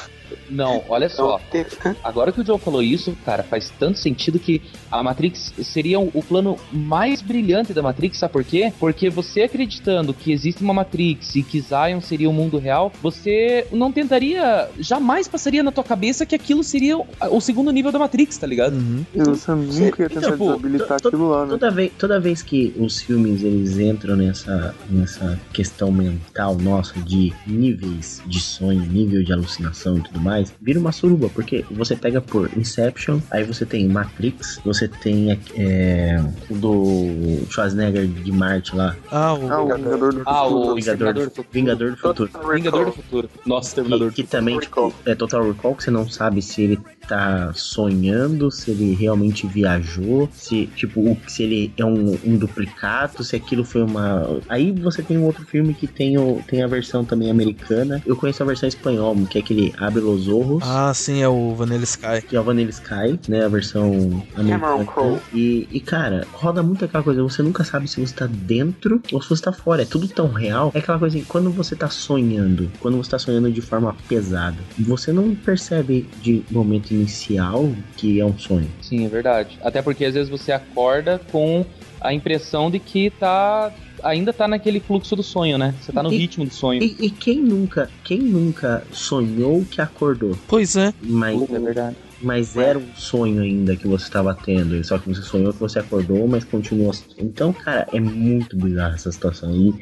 Não, olha só. Então, Agora que o Joe falou isso, cara, faz tanto sentido que a Matrix seria o plano mais brilhante da Matrix, sabe por quê? Porque você acreditando que existe uma Matrix e que Zion seria o mundo real, você não tentaria, jamais passaria na tua cabeça que aquilo seria o- segundo nível da Matrix, tá ligado? Uhum. E você nunca ia tentar Tipo, desabilitar to- aquilo lá, né? Toda vez, toda vez que os filmes eles entram nessa, nessa questão mental nossa de níveis de sonho, nível de alucinação e tudo mais, vira uma suruba, porque você pega por Inception, aí você tem Matrix, você tem é, o do Schwarzenegger de Marte lá, Ah, o. Ah, o Vingador do Ah, o Futuro. Vingador, do do, Futuro. Vingador do Futuro. Vingador do Futuro. Nossa, Terminador Que, que também, tipo, é Total Recall, que você não sabe se ele tá sonhando, se ele realmente viajou, se, tipo, se ele é um, um duplicado, se aquilo foi uma. Aí você tem um outro filme que tem, o, tem a versão também americana. Eu conheço a versão espanhol, que é aquele Abre los Ojos. Ah, sim, é o Vanilla Sky. Que é o Vanilla Sky, né? A versão americana. E, e, cara, roda muito aquela coisa. Você nunca sabe se você tá dentro ou se você tá fora. É tudo tão real. É aquela coisa assim, quando você tá sonhando, quando você tá sonhando de forma pesada, você não percebe de momento inicial que é um sonho. Sim, é verdade. Até porque às vezes você acorda com a impressão de que tá ainda tá naquele fluxo do sonho, né? Você tá no E- ritmo do sonho. E, e quem nunca, quem nunca sonhou que acordou? Pois é. Mas, É verdade. mas era um sonho ainda que você estava tendo. Só que você sonhou que você acordou, mas continua. Então, cara, é muito bizarra essa situação. E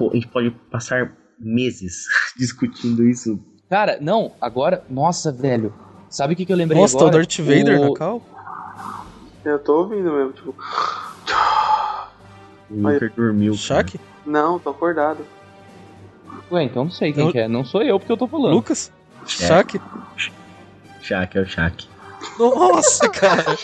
a gente pode passar meses discutindo isso. Cara, não, agora, nossa, velho. Sabe o que, que eu lembrei Nossa, tá o agora? Darth Vader O- na cal? Eu tô ouvindo mesmo, tipo. O Luker dormiu. Shaq? Não, tô acordado. Ué, então não sei quem Eu- que é. Não sou eu porque eu tô falando. Lucas? Shaq? Shaq, é o Shaq. Nossa, cara.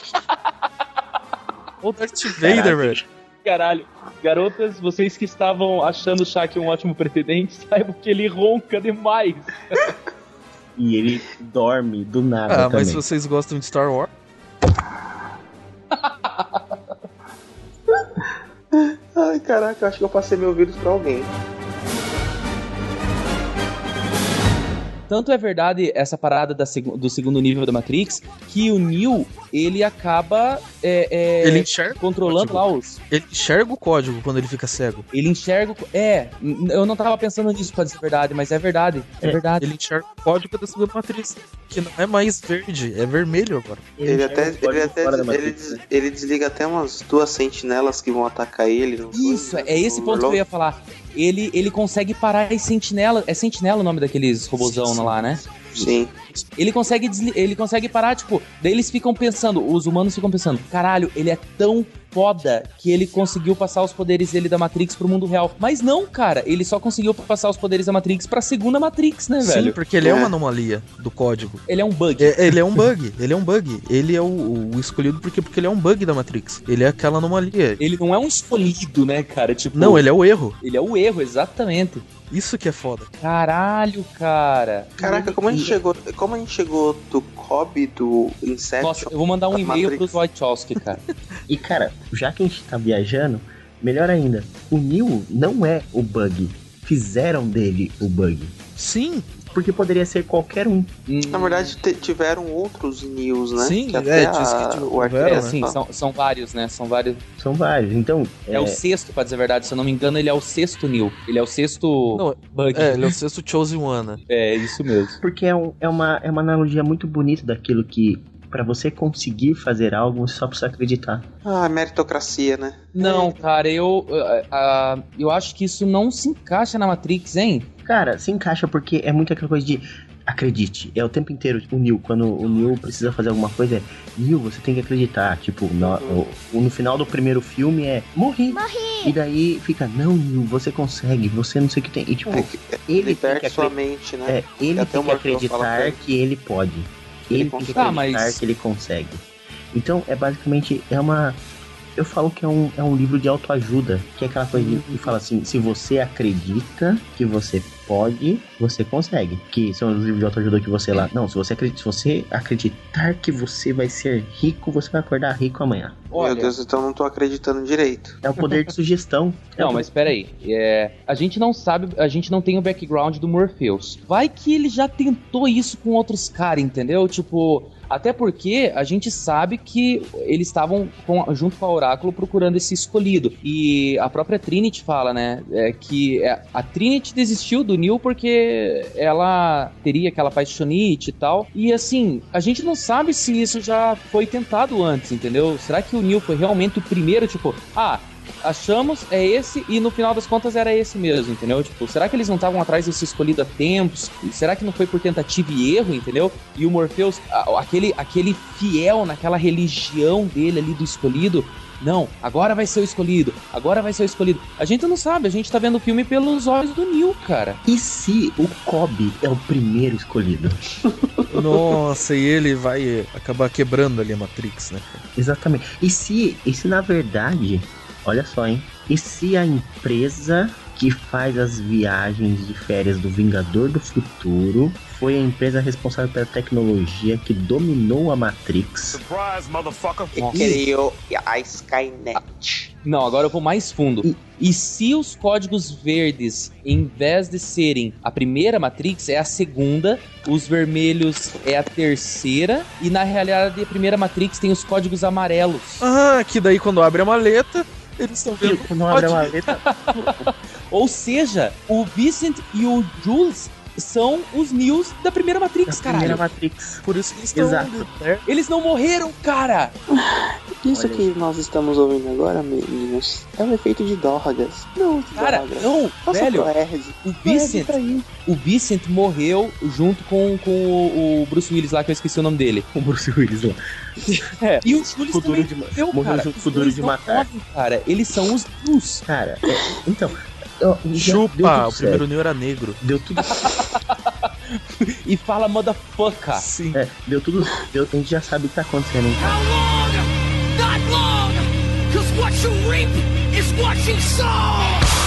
o Darth Vader, velho. Caralho. Garotas, vocês que estavam achando o Shaq um ótimo pretendente, saibam que ele ronca demais. E ele dorme do nada Ah, também. mas vocês gostam de Star Wars. Ai, caraca, eu acho que eu passei meu vírus pra alguém. Tanto é verdade essa parada da seg- do segundo nível da Matrix que o Neo ele acaba é, é, Ele enxerga, controlando lá os. ele enxerga o código quando ele fica cego. Ele enxerga. o É, eu não tava pensando nisso pra dizer verdade, mas é verdade. É, É, verdade. Ele enxerga o código da segunda matriz. Que não é mais verde, é vermelho agora. Ele, enxerga até, ele, até ele, Matrix, des- né? ele desliga até umas duas sentinelas que vão atacar ele. Isso, é esse ponto que eu ia falar. Ele, ele consegue parar as sentinela. É sentinela o nome daqueles robôzão lá, né? Sim. Ele consegue, ele consegue parar, tipo, daí eles ficam pensando, os humanos ficam pensando, caralho, ele é tão foda que ele conseguiu passar os poderes dele da Matrix pro mundo real. Mas não, cara, ele só conseguiu passar os poderes da Matrix pra segunda Matrix, né, Sim, velho? porque ele é. É. uma anomalia do código. Ele é um bug. É- ele é um bug, ele é um bug. Ele é o, o escolhido porque, porque ele é um bug da Matrix. Ele é aquela anomalia. Ele não é um escolhido, né, cara? Tipo, Não, ele é o erro. ele é o erro, exatamente. Isso que é foda. Caralho, cara. Caraca, como gente chegou. Como a gente chegou do Cobb do Inception? Nossa, eu vou mandar um e-mail pros Wachowski, cara. E cara, já que a gente tá viajando, melhor ainda, o Neo não é o bug. Fizeram dele o bug. Sim, Porque poderia ser qualquer um. Hum, Na verdade, te- tiveram outros news, né? Sim, que é, até diz que a- tiveram, o é, né? sim, são, são vários, né? São vários. São vários. Então, É, é, o sexto, pra dizer a verdade. Se eu não me engano, ele é o sexto Neil. Ele é o sexto Não, bug. é, ele é o sexto Chosen One, né? É, isso mesmo. porque é, um- é uma, é uma analogia muito bonita daquilo que, pra você conseguir fazer algo, você só precisa acreditar. Ah, meritocracia, né? Não, cara, eu. ah, ah, eu acho que isso não se encaixa na Matrix, hein? Cara, se encaixa porque é muito aquela coisa de acredite. É o tempo inteiro o Neil, quando o Neil precisa fazer alguma coisa, é Neil, você tem que acreditar. Tipo, no, o- no final do primeiro filme é morri. E daí fica, não, Neil, você consegue, você não sei o que tem. E tipo, É que- ele tem que Liberte sua mente, né? É, ele tem que acreditar que ele pode. Ele, Ele tem que acreditar Ah, mas- que ele consegue. Então, é basicamente é uma Eu falo que é um, é um livro de autoajuda, que é aquela coisa de, que fala assim, se você acredita que você pode, você consegue. Que são os livros de autoajuda que você lá. Não, se você acredita, se você acreditar que você vai ser rico, você vai acordar rico amanhã. Meu Deus, então eu não tô acreditando direito. É o poder de sugestão. É Não, o- mas espera aí. É, a gente não sabe, a gente não tem o background do Morpheus. Vai que ele já tentou isso com outros caras, entendeu? Tipo, até porque a gente sabe que eles estavam com- junto com a Oráculo procurando esse escolhido. E a própria Trinity fala, né, é, que é, a Trinity desistiu do Neil porque ela teria aquela paixonite e tal. E assim, a gente não sabe se isso já foi tentado antes, entendeu? Será que o Neil foi realmente o primeiro, tipo, ah, achamos, é esse, e no final das contas era esse mesmo, entendeu? Tipo, será que eles não estavam atrás desse escolhido há tempos? Será que não foi por tentativa e erro, entendeu? E o Morpheus, aquele, aquele fiel naquela religião dele ali do escolhido, não, agora vai ser o escolhido, agora vai ser o escolhido. A gente não sabe, a gente tá vendo o filme pelos olhos do Neil, cara. E se o Kobe é o primeiro escolhido? Nossa, e ele vai acabar quebrando ali a Matrix, né? cara? Exatamente. E se, e se na verdade, olha só, hein? E se a empresa que faz as viagens de férias do Vingador do Futuro foi a empresa responsável pela tecnologia que dominou a Matrix? Surprise, motherfucker. E criou a Skynet. Não, agora eu vou mais fundo. E se os códigos verdes, em vez de serem a primeira Matrix, é a segunda, os vermelhos é a terceira, e na realidade a primeira Matrix tem os códigos amarelos. Ah, que daí quando abre a maleta, eles estão vendo. Quando abre a maleta. Ou seja, o Vincent e o Jules são os News da primeira Matrix, Primeira caralho. Matrix. Por isso que eles estão Exato. né? Eles não morreram, cara! Isso Olha que nós estamos ouvindo agora, meninos, é um efeito de drogas. Não, de Cara, drogas. não, Nossa, velho, o Vincent, Coerd tá aí. o Vincent morreu junto com, com o, o Bruce Willis lá, que eu esqueci o nome dele. O Bruce Willis lá. É. E o Jules Com também duro de morreu, morreu cara. junto com Os duro dois de matar. morrem, cara. Eles são os News. Cara, é, então. Chupa, o primeiro Neo era negro. Deu tudo E fala motherfucker. Sim. É, deu tudo. Deu, a gente já sabe o que tá acontecendo, hein? Long? Not long! Cause what you reap is what you sow!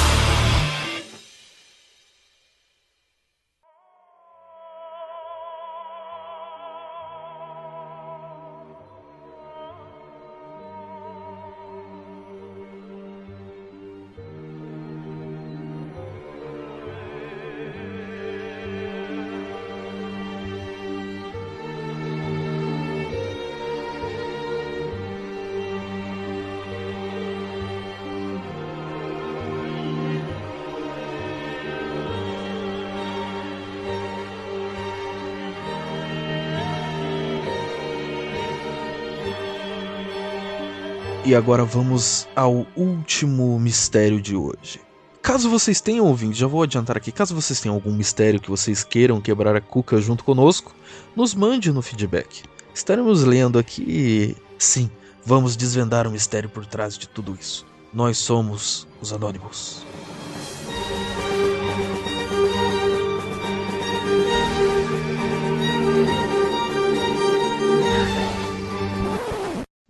E agora vamos ao último mistério de hoje. Caso vocês tenham ouvido, já vou adiantar aqui, caso vocês tenham algum mistério que vocês queiram quebrar a cuca junto conosco, nos mande no feedback. Estaremos lendo aqui e, sim, vamos desvendar o mistério por trás de tudo isso. Nós somos os Anônimos.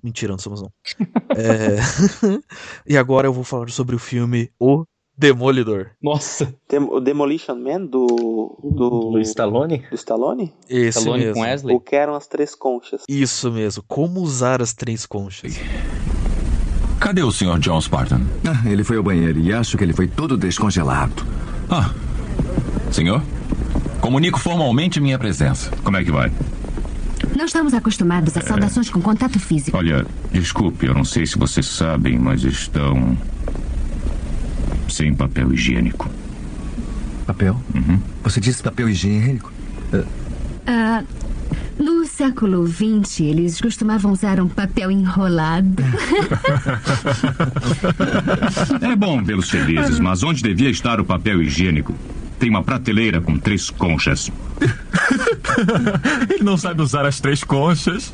Mentira, não somos não. É, e agora eu vou falar sobre o filme O Demolidor. Nossa. Dem- o Demolition Man do. Do. Do Stallone? Do Stallone? Esse Stallone mesmo. com Wesley? O que eram as três conchas? Isso mesmo. Como usar as três conchas. Cadê o Sr. John Spartan? Ah, ele foi ao banheiro e acho que ele foi todo descongelado. Ah, senhor? Comunico formalmente minha presença. Como é que vai? Não estamos acostumados a saudações com contato físico. Olha, desculpe, eu não sei se vocês sabem, mas estão. sem papel higiênico. Papel? Você disse papel higiênico? Ah, no século XX, eles costumavam usar um papel enrolado. É bom vê-los felizes, mas onde devia estar o papel higiênico? Tem uma prateleira com três conchas. Ele não sabe usar as três conchas.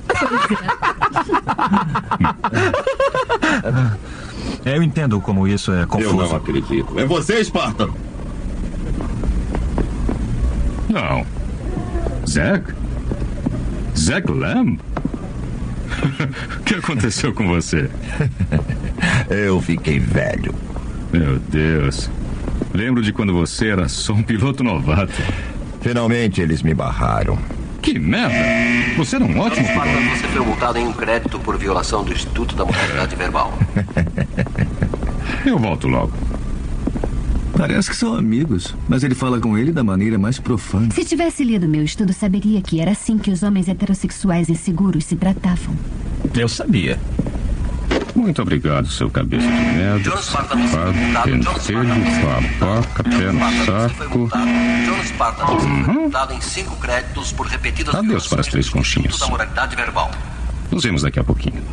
Eu entendo como isso é Eu confuso. não acredito. É você, Spartan? Não. Zack? Zack Lamb? O que aconteceu com você? Eu fiquei velho. Meu Deus. Lembro de quando você era só um piloto novato. Finalmente eles me barraram. Que merda! Você era um ótimo piloto. você foi multado em um crédito por violação do Instituto da Moralidade Verbal. Eu volto logo. Parece que são amigos, mas ele fala com ele da maneira mais profana. Se tivesse lido meu estudo, saberia que era assim que os homens heterossexuais inseguros se tratavam. Eu sabia. Muito obrigado, seu cabeça de merda. Pentelho, babaca, pé no saco. John Spartan, você foi multado em cinco créditos por repetidas Adeus para as três conchinhas. Nos vemos daqui a pouquinho.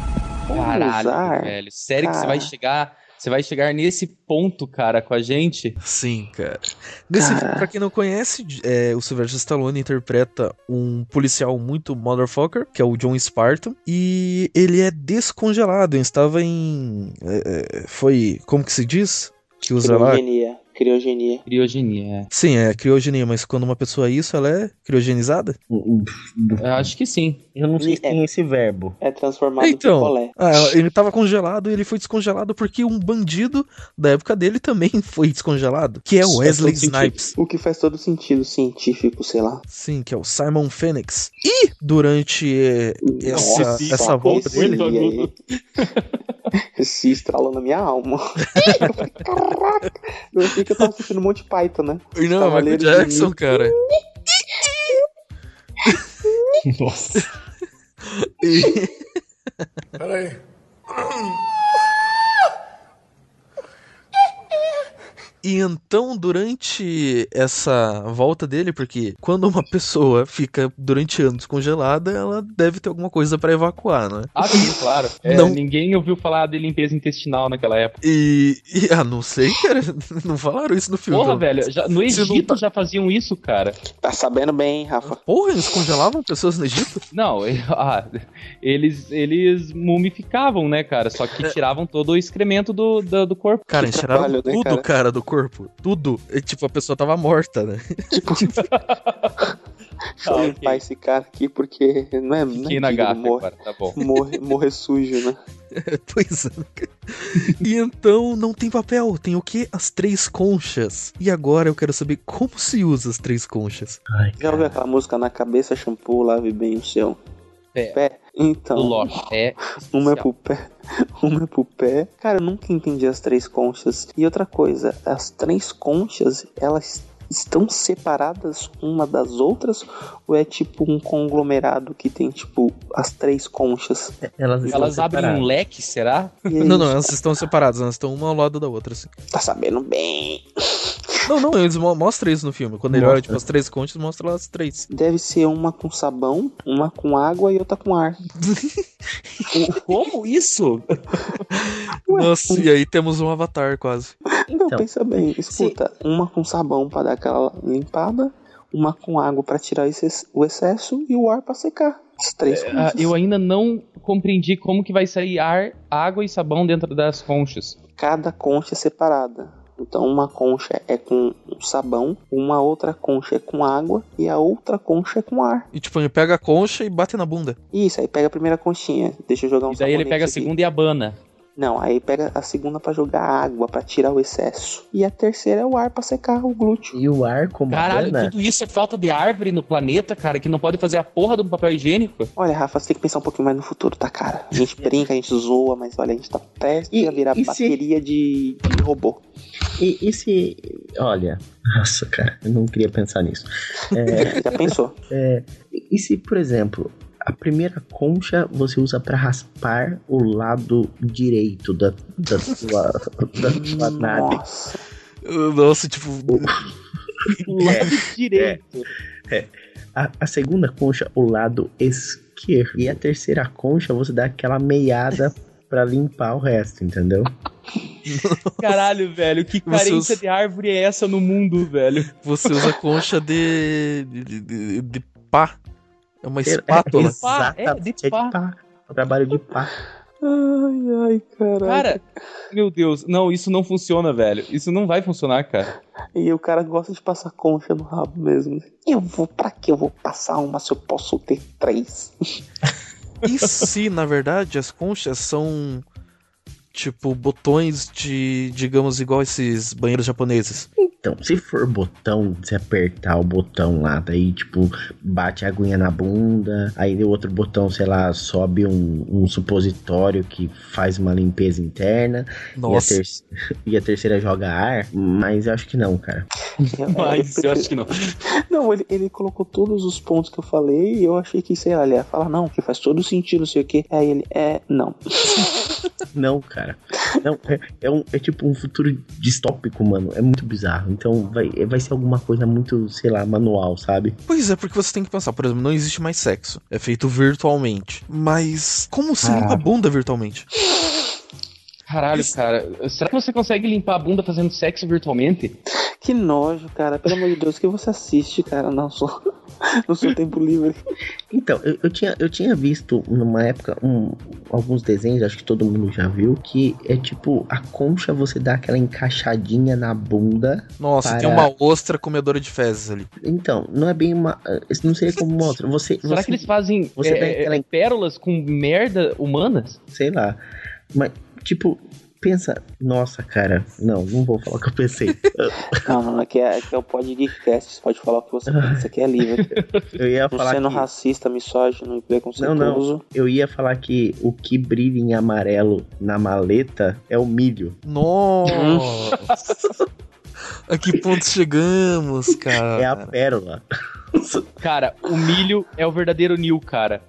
Caralho, velho. Sério que você vai chegar. Você vai chegar nesse ponto, cara, com a gente? Sim, cara. Nesse Cara. filme, pra quem não conhece, é, o Sylvester Stallone interpreta um policial muito motherfucker, que é o John Spartan, e ele é descongelado. Ele estava em. é, é, foi. Como que se diz? Que usa lá. Criogenia. Criogenia. É. Sim, é criogenia, mas quando uma pessoa é isso, ela é criogenizada? Eu acho que sim. Eu não sei se tem esse verbo. É transformado em Então, picolé. ah, ele tava congelado e ele foi descongelado porque um bandido da época dele também foi descongelado, que é o Wesley Snipes. sentido. O que faz todo sentido científico, sei lá. Sim, que é o Simon Phoenix. E durante eh, essa, Nossa, essa volta dele. Esse estralou na minha alma. Eu falei, Caraca! Eu que eu tava assistindo Monty Python, né? Não, Michael Cavaleiro de Jackson, Mito. cara. Nossa. E- Peraí. E então, durante essa volta dele, porque quando uma pessoa fica durante anos congelada, ela deve ter alguma coisa pra evacuar, não é? Ah, sim, claro. É, Não. Ninguém ouviu falar de limpeza intestinal naquela época. E, e- ah, não sei, cara, não falaram isso no filme. Porra, velho, já- no Egito tá- já faziam isso, cara. Tá sabendo bem, hein, Rafa? Porra, eles congelavam pessoas no Egito? Não, ah, eles, eles mumificavam, né, cara? Só que tiravam todo o excremento do, do, do corpo. Cara, tiraram né, tudo, cara? cara? do corpo. Tudo. E, tipo, a pessoa tava morta, né? Tipo, deixa eu Ah, limpar esse cara aqui, porque não é, não Fiquei é na morrer, agora, tá bom. morrer, morrer sujo, né? pois é. E então não tem papel, tem o quê? As três conchas. E agora eu quero saber como se usa as três conchas. Ai, Já ouviu aquela música na cabeça, shampoo, lave bem o seu Pé. pé? Então, O Loki é uma é pro pé, uma é pro pé. Cara, eu nunca entendi as três conchas. E outra coisa, as três conchas, elas estão separadas uma das outras? Ou é tipo um conglomerado que tem, tipo, as três conchas? Elas, estão Elas abrem um leque, será? É Não, não, elas estão separadas, elas estão uma ao lado da outra, assim. Tá sabendo bem. Não, não, eles mo- mostram isso no filme. Quando ele Mostra. olha, tipo, as três conchas, mostra lá as três. Deve ser uma com sabão, uma com água e outra com ar. Como isso? Nossa, e aí temos um avatar quase. Não, Então, pensa bem. Escuta, uma com sabão pra dar aquela limpada, uma com água pra tirar esse- o excesso e o ar pra secar. As três Ah, conchas. eu ainda não compreendi como que vai sair ar, água e sabão dentro das conchas. Cada concha é separada. Então uma concha é com sabão, uma outra concha é com água e a outra concha é com ar. E tipo, ele pega a concha e bate na bunda. Isso, aí pega a primeira conchinha. Deixa eu jogar um E daí ele pega a aqui. segunda e abana. Não, aí pega a segunda pra jogar água, pra tirar o excesso. E a terceira é o ar pra secar o glúteo. E o ar como Caralho, tudo isso é falta de árvore no planeta, cara, que não pode fazer a porra do papel higiênico. Olha, Rafa, você tem que pensar um pouquinho mais no futuro, tá, cara? A gente brinca, a gente zoa, mas olha, a gente tá prestes E- a virar e se- bateria de, de robô. E, e se. Olha. Nossa, cara, eu não queria pensar nisso. É, Já pensou? é, e se, por exemplo, a primeira concha você usa pra raspar o lado direito da, da sua, da sua nave? Nossa. Nossa, tipo. O lado direito. A, a segunda concha, o lado esquerdo. E a terceira concha, você dá aquela meiada pra limpar o resto, entendeu? Caralho, velho, que carência usa- de árvore é essa no mundo, velho? Você usa concha de. de, de, de pá. É uma É, espátula. pá, é, exatamente, de é pá. de pá. É um trabalho de pá. Ai, ai, caralho. Cara, meu Deus, não, isso não funciona, velho. Isso não vai funcionar, cara. E o cara gosta de passar concha no rabo mesmo. Eu vou, pra que eu vou passar uma se eu posso ter três? E se, na verdade, as conchas são tipo botões de, digamos, igual esses banheiros japoneses? Então, se for botão, se apertar o botão lá, daí, tipo, bate a aguinha na bunda, aí o outro botão, sei lá, sobe um, um supositório que faz uma limpeza interna, e a, Nossa. ter- e a terceira joga ar, mas eu acho que não, cara. Mas eu acho que não. Não, ele, ele colocou todos os pontos que eu falei e eu achei que, sei lá, ele ia falar, não, que faz todo sentido, não sei o que. Aí ele, é, não. Não, cara. Não, é, é, um, é tipo um futuro distópico, mano. É muito bizarro. Então vai, vai ser alguma coisa muito, sei lá, manual, sabe? Pois é, porque você tem que pensar, por exemplo, não existe mais sexo. É feito virtualmente. Mas como se limpa a bunda virtualmente? Caralho, cara. Será que você consegue limpar a bunda fazendo sexo virtualmente? Que nojo, cara. Pelo amor de Deus, que você assiste, cara, no seu, no seu tempo livre. Então, eu, eu tinha, eu tinha visto numa época um, alguns desenhos, acho que todo mundo já viu, que é tipo a concha você dá aquela encaixadinha na bunda. Nossa, para- tem uma ostra comedora de fezes ali. Então, não é bem uma. Isso não seria como uma outra. Você, Será você- que eles fazem você é, é, aquela- pérolas com merda humanas? Sei lá. Mas, tipo, pensa. Nossa, cara. Não, não vou falar o que eu pensei. Não, não, aqui é, aqui é o podcast, você pode falar o que você pensa, aqui é livre. Eu ia Não falar sendo que- racista, misógino e Não, preconceituoso. não. Eu ia falar que o que brilha em amarelo na maleta é o milho. Nossa! A que ponto chegamos, cara? É a pérola. Cara, o milho é o verdadeiro Nil, cara.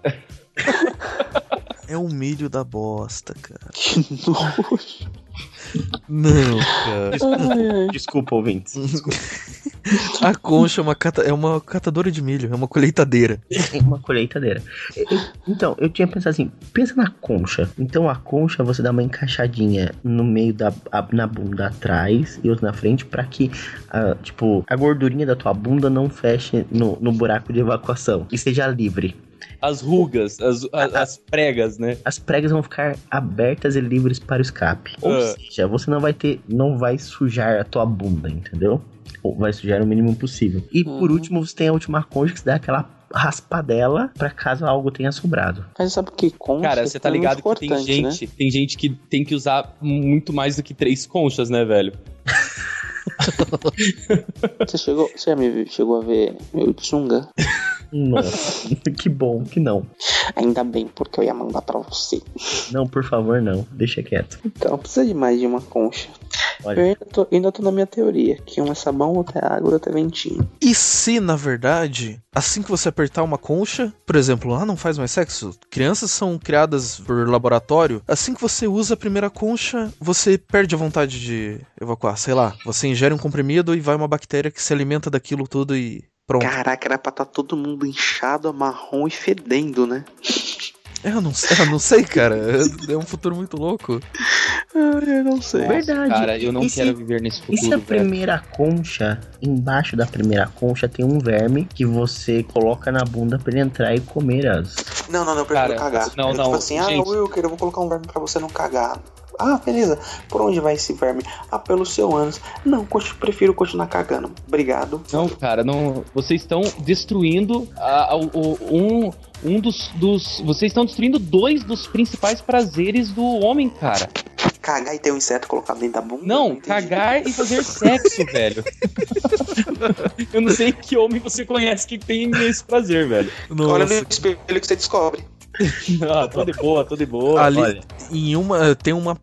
É o milho da bosta, cara. Que nojo. Não, cara. Desculpa, desculpa ouvintes. A concha é uma, cata- é uma catadora de milho, é uma colheitadeira. É uma colheitadeira. Eu- Então, eu tinha pensado assim, pensa na concha. Então a concha você dá uma encaixadinha no meio da a- na bunda atrás e outra na frente pra que ah, tipo a gordurinha da tua bunda não feche no, no buraco de evacuação e seja livre. As rugas, as, as, as pregas, né? As pregas vão ficar abertas e livres para o escape. Ou Ah. seja, você não vai ter, não vai sujar a tua bunda, entendeu? Ou vai sujar o mínimo possível. E por último, você tem a última concha que você dá aquela raspadela pra caso algo tenha sobrado. Mas sabe que concha Cara, você tá é ligado que tem né? gente, tem gente que tem que usar muito mais do que três conchas, né, velho? Você chegou, você já me chegou a ver meu Tsunga? Nossa, que bom que não. Ainda bem, porque eu ia mandar pra você. Não, por favor, não. Deixa quieto. Então, precisa de mais de uma concha. Olha. Eu ainda tô, ainda tô na minha teoria, que um é sabão, outro é água, outro é ventinho. E se, na verdade, assim que você apertar uma concha, por exemplo, lá não faz mais sexo, crianças são criadas por laboratório, assim que você usa a primeira concha, você perde a vontade de evacuar, sei lá, você ingere um comprimido e vai uma bactéria que se alimenta daquilo tudo e pronto. Caraca, era pra estar todo mundo inchado, marrom e fedendo, né? É, Eu não, sei- eu não sei, cara, é é um futuro muito louco. Eu não sei. Verdade. Cara, eu não E se- quero viver nesse E se a futuro, velho. primeira concha, embaixo da primeira concha, tem um verme que você coloca na bunda pra ele entrar e comer as. Não, não, não, eu prefiro Cara, cagar. não, Eu, não, Tipo assim, ah, gente. Wilker, eu vou colocar um verme pra você não cagar. Ah, beleza. Por onde vai esse verme? Ah, pelo seu ânus. Não, prefiro continuar cagando. Obrigado. Não, cara, não. Vocês estão destruindo a- a- o- um, um dos, dos. Vocês estão destruindo dois dos principais prazeres do homem, cara. Cagar e ter um inseto colocado dentro da bunda? Não, cagar e fazer sexo, velho. Eu não sei que homem você conhece que tem esse prazer, velho. Olha no espelho que você descobre. Ah, tô de boa, tô de boa. Ali, Olha. em uma, tem uma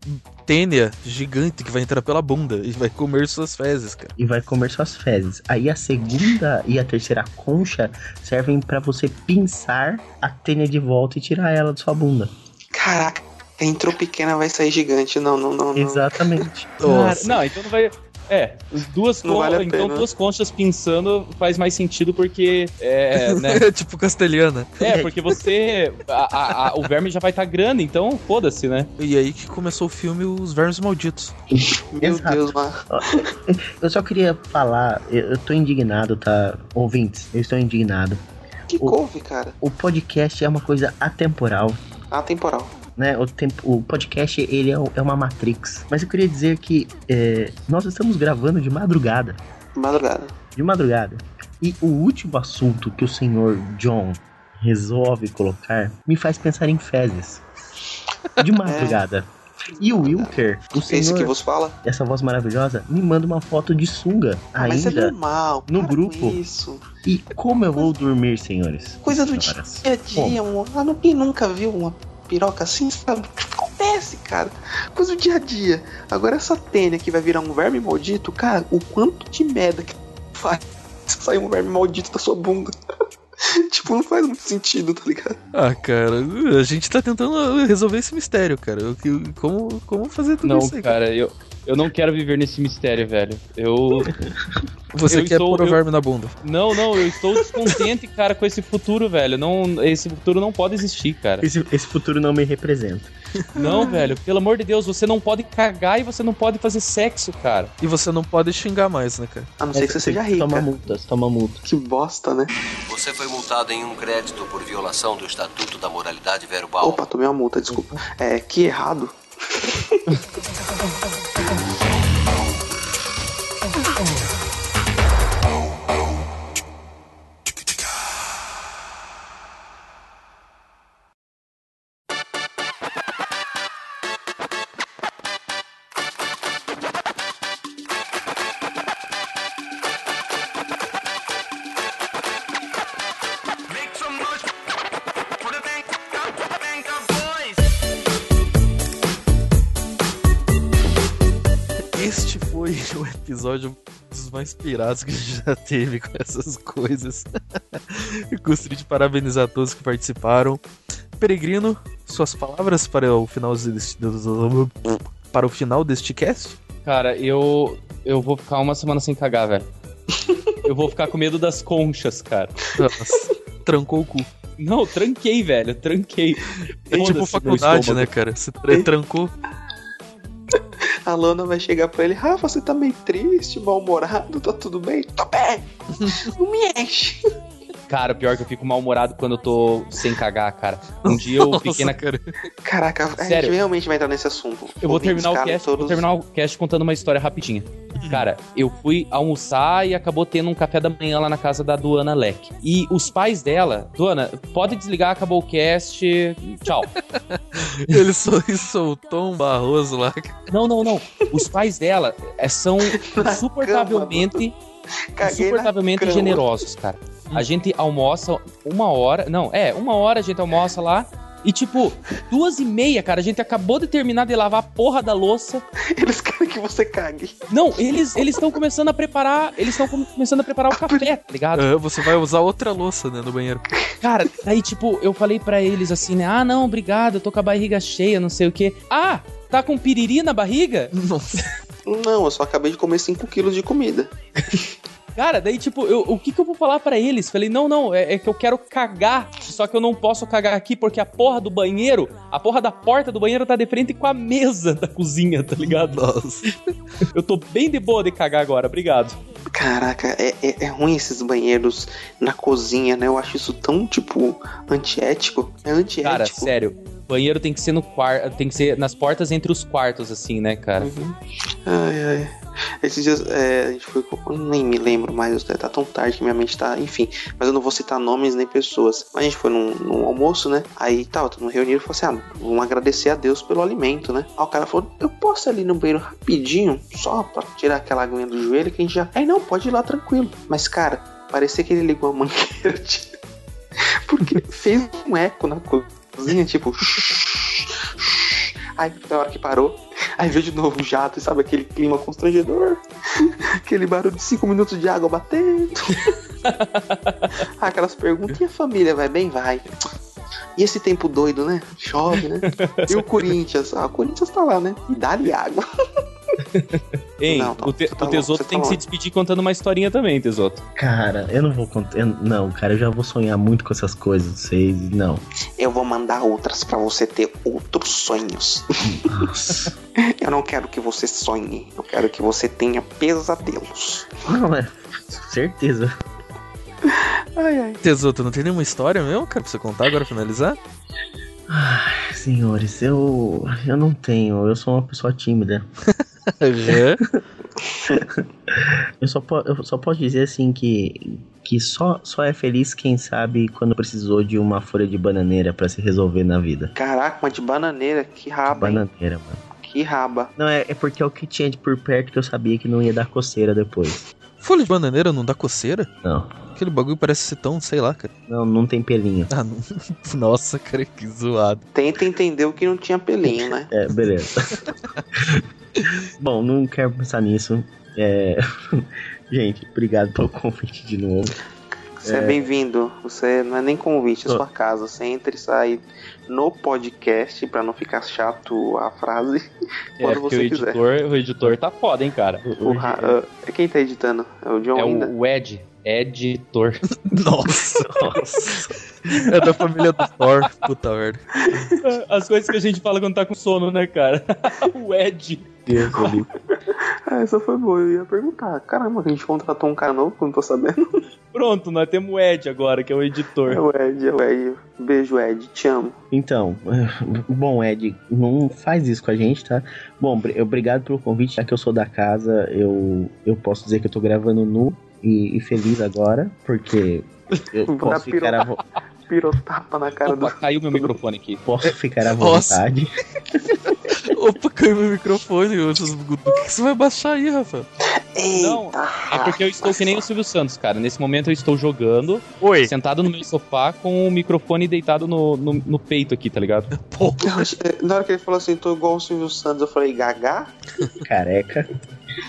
tênia gigante que vai entrar pela bunda e vai comer suas fezes, cara. E vai comer suas fezes. Aí a segunda e a terceira concha servem pra você pinçar a tênia de volta e tirar ela da sua bunda. Caraca, entrou pequena, vai sair gigante. Não, não, não. não. Exatamente. Cara, não, então não vai. É, as duas Não vale a então pena. duas conchas pinçando faz mais sentido porque é, né? tipo castelhana. É, porque você a- a- a- o verme já vai estar grande, então foda-se, né? E aí que começou o filme Os Vermes Malditos. Meu Exato. Deus, mano. Eu só queria falar, eu, eu tô indignado, tá? Ouvintes, eu estou indignado. Que couve, cara? O podcast é uma coisa atemporal. Atemporal. Né, o, tempo, o podcast ele é, é uma matrix. Mas eu queria dizer que é, nós estamos gravando de madrugada. Madrugada. De madrugada. E o último assunto que o senhor John resolve colocar me faz pensar em fezes. De madrugada. E o Wilker, o senhor, Esse que vos fala? essa voz maravilhosa, me manda uma foto de sunga Ah, mas é ainda normal. no grupo. Isso. E como eu vou dormir, senhores? Coisa do Senhoras? dia a dia, amor. Ah, não- nunca viu uma piroca assim, sabe? Acontece, cara. Coisa do dia a dia. Agora essa tênia que vai virar um verme maldito, cara, o quanto de merda que faz sair um verme maldito da sua bunda. tipo, não faz muito sentido, tá ligado? Ah, cara, a gente tá tentando resolver esse mistério, cara. O que- Como, como fazer tudo Não, isso aí? cara, eu, eu não quero viver nesse mistério, velho. Eu. Você eu quer estou- pôr o eu- verme na bunda. Não, não, eu estou descontente, cara, com esse futuro, velho. Não, esse futuro não pode existir, cara. Esse, esse futuro não me representa. Não, velho, pelo amor de Deus, você não pode cagar e você não pode fazer sexo, cara. E você não pode xingar mais, né, cara? A não ser que você seja rica. Toma multas, toma multa. Que bosta, né? Você foi multado em um crédito por violação do Estatuto da Moralidade Verbal. Opa, tomei uma multa, desculpa. É, que errado. episódio dos mais pirados que a gente já teve com essas coisas. Gostaria de parabenizar todos que participaram. Peregrino, suas palavras para o final deste, para o final deste cast? Cara, eu. Eu vou ficar uma semana sem cagar, velho. Eu vou ficar com medo das conchas, cara. Nossa, trancou o cu. Não, tranquei, velho, tranquei. É tipo faculdade, né, cara? Você tra- trancou. A Lana vai chegar pra ele, Rafa, você tá meio triste, mal-humorado, tá tudo bem? Tô bem! Não me enche! Cara, pior que eu fico mal-humorado quando eu tô sem cagar, cara. Um dia eu fiquei na. cara. Caraca, a Sério? gente realmente vai entrar nesse assunto. Eu vou Ouvintes, terminar o cast, todos- vou terminar o cast contando uma história rapidinha. Cara, eu fui almoçar e acabou tendo um café da manhã lá na casa da Duana Leck. E os pais dela, Duana, pode desligar, acabou o cast. Tchau. Ele só soltou um barroso lá. Não, não, não. Os pais dela é, são insuportavelmente, Caguei insuportavelmente generosos, cara. A gente almoça uma hora. Não, é, uma hora a gente almoça lá. E tipo, duas e meia, cara, a gente acabou de terminar de lavar a porra da louça. Eles querem que você cague. Não, eles eles estão começando a preparar. Eles estão começando a preparar o café, tá ligado? Ah, você vai usar outra louça, né, no banheiro. Cara, aí tipo, eu falei pra eles assim, né? Ah, não, obrigado, eu tô com a barriga cheia, não sei o quê. Ah, tá com piriri na barriga? Nossa. Não, eu só acabei de comer 5 quilos de comida. Cara, daí, tipo, eu, o que que eu vou falar pra eles? Falei, não, não, é, é que eu quero cagar, só que eu não posso cagar aqui porque a porra do banheiro, a porra da porta do banheiro tá de frente com a mesa da cozinha, tá ligado? Nossa. Eu tô bem de boa de cagar agora, obrigado. Caraca, é, é, é ruim esses banheiros na cozinha, né? Eu acho isso tão, tipo, antiético. É antiético. Cara, sério, banheiro tem que ser no quarto, tem que ser nas portas entre os quartos, assim, né, cara? Ai, ai. Esses dias é, a gente foi. Eu nem me lembro mais, tá tão tarde que minha mente tá. Enfim, mas eu não vou citar nomes nem pessoas. Mas a gente foi num, num almoço, né? Aí tal, tá, reunido e falou assim: ah, vamos agradecer a Deus pelo alimento, né? Aí o cara falou: eu posso ali no banheiro rapidinho, só pra tirar aquela aguinha do joelho que a gente já. Aí não, pode ir lá tranquilo. Mas, cara, parecia que ele ligou a mangueira. de- Porque fez um eco na cozinha, tipo. Aí na hora que parou, aí veio de novo o jato, e sabe aquele clima constrangedor? Aquele barulho de 5 minutos de água batendo. Aquelas perguntas, e a família vai bem? Vai. E esse tempo doido, né? Chove, né? E o Corinthians? Ah, o Corinthians tá lá, né? E dá-lhe água. Ei, Não, não, o, te, tá o Tesoto você tem tá que se despedir contando uma historinha também, Tesoto. Cara, eu não vou contar. Não, cara, eu já vou sonhar muito com essas coisas. Vocês. Não. Eu vou mandar outras pra você ter outros sonhos. Nossa. Eu não quero que você sonhe. Eu quero que você tenha pesadelos. Não, é. Certeza. Ai, ai. Tesoto, não tem nenhuma história mesmo, cara, pra você contar agora, finalizar? Ai, senhores, eu. Eu não tenho. Eu sou uma pessoa tímida. Eu só, po- eu só posso dizer assim que que só, só é feliz quem sabe quando precisou de uma folha de bananeira pra se resolver na vida. Caraca, uma de bananeira, que raba, hein? Bananeira, mano. Que raba. Não, é, é porque é o que tinha de por perto que eu sabia que não ia dar coceira depois. Folha de bananeira não dá coceira? Não. Aquele bagulho parece ser tão, sei lá, cara. Não, não tem pelinho. Ah, não. Nossa, cara, que zoado. Tenta entender o que não tinha pelinho, né? É, beleza. Bom, não quero pensar nisso. É... Gente, obrigado pelo convite de novo. Você é, bem-vindo. Você não é nem convite, é sua casa. Você entra e sai no podcast pra não ficar chato a frase É, quando porque você o quiser. editor, o editor tá foda, hein, cara. O Ra- ah, é quem tá editando? É o John É ainda? o, o Ed. Editor. Nossa, É da família do Thor. Puta merda. As coisas que a gente fala quando tá com sono, né, cara? o Ed. Deus ali. Ah, essa foi boa. Eu ia perguntar. Caramba, a gente contratou um cara novo, que eu não tô sabendo. Pronto, nós temos o Ed agora, que é o editor. É o Ed, é o Ed. Beijo, Ed. Te amo. Então, bom, Ed, não faz isso com a gente, tá? Bom, br- obrigado pelo convite, já que eu sou da casa, eu, eu posso dizer que eu tô gravando nu e, e feliz agora, porque eu Dá posso ficar à, vo- Pirotapa na cara Opa, do. caiu meu microfone aqui. posso ficar à vontade. Opa, caiu meu microfone. O que que você vai baixar aí, Rafa? Não, é porque eu estou que nem o Silvio Santos, cara. Nesse momento eu estou jogando, Oi. sentado no meu sofá, com o microfone deitado no, no, no peito aqui, tá ligado? Achei- Na hora que ele falou assim, tô igual o Silvio Santos, eu falei, Gagá? Careca.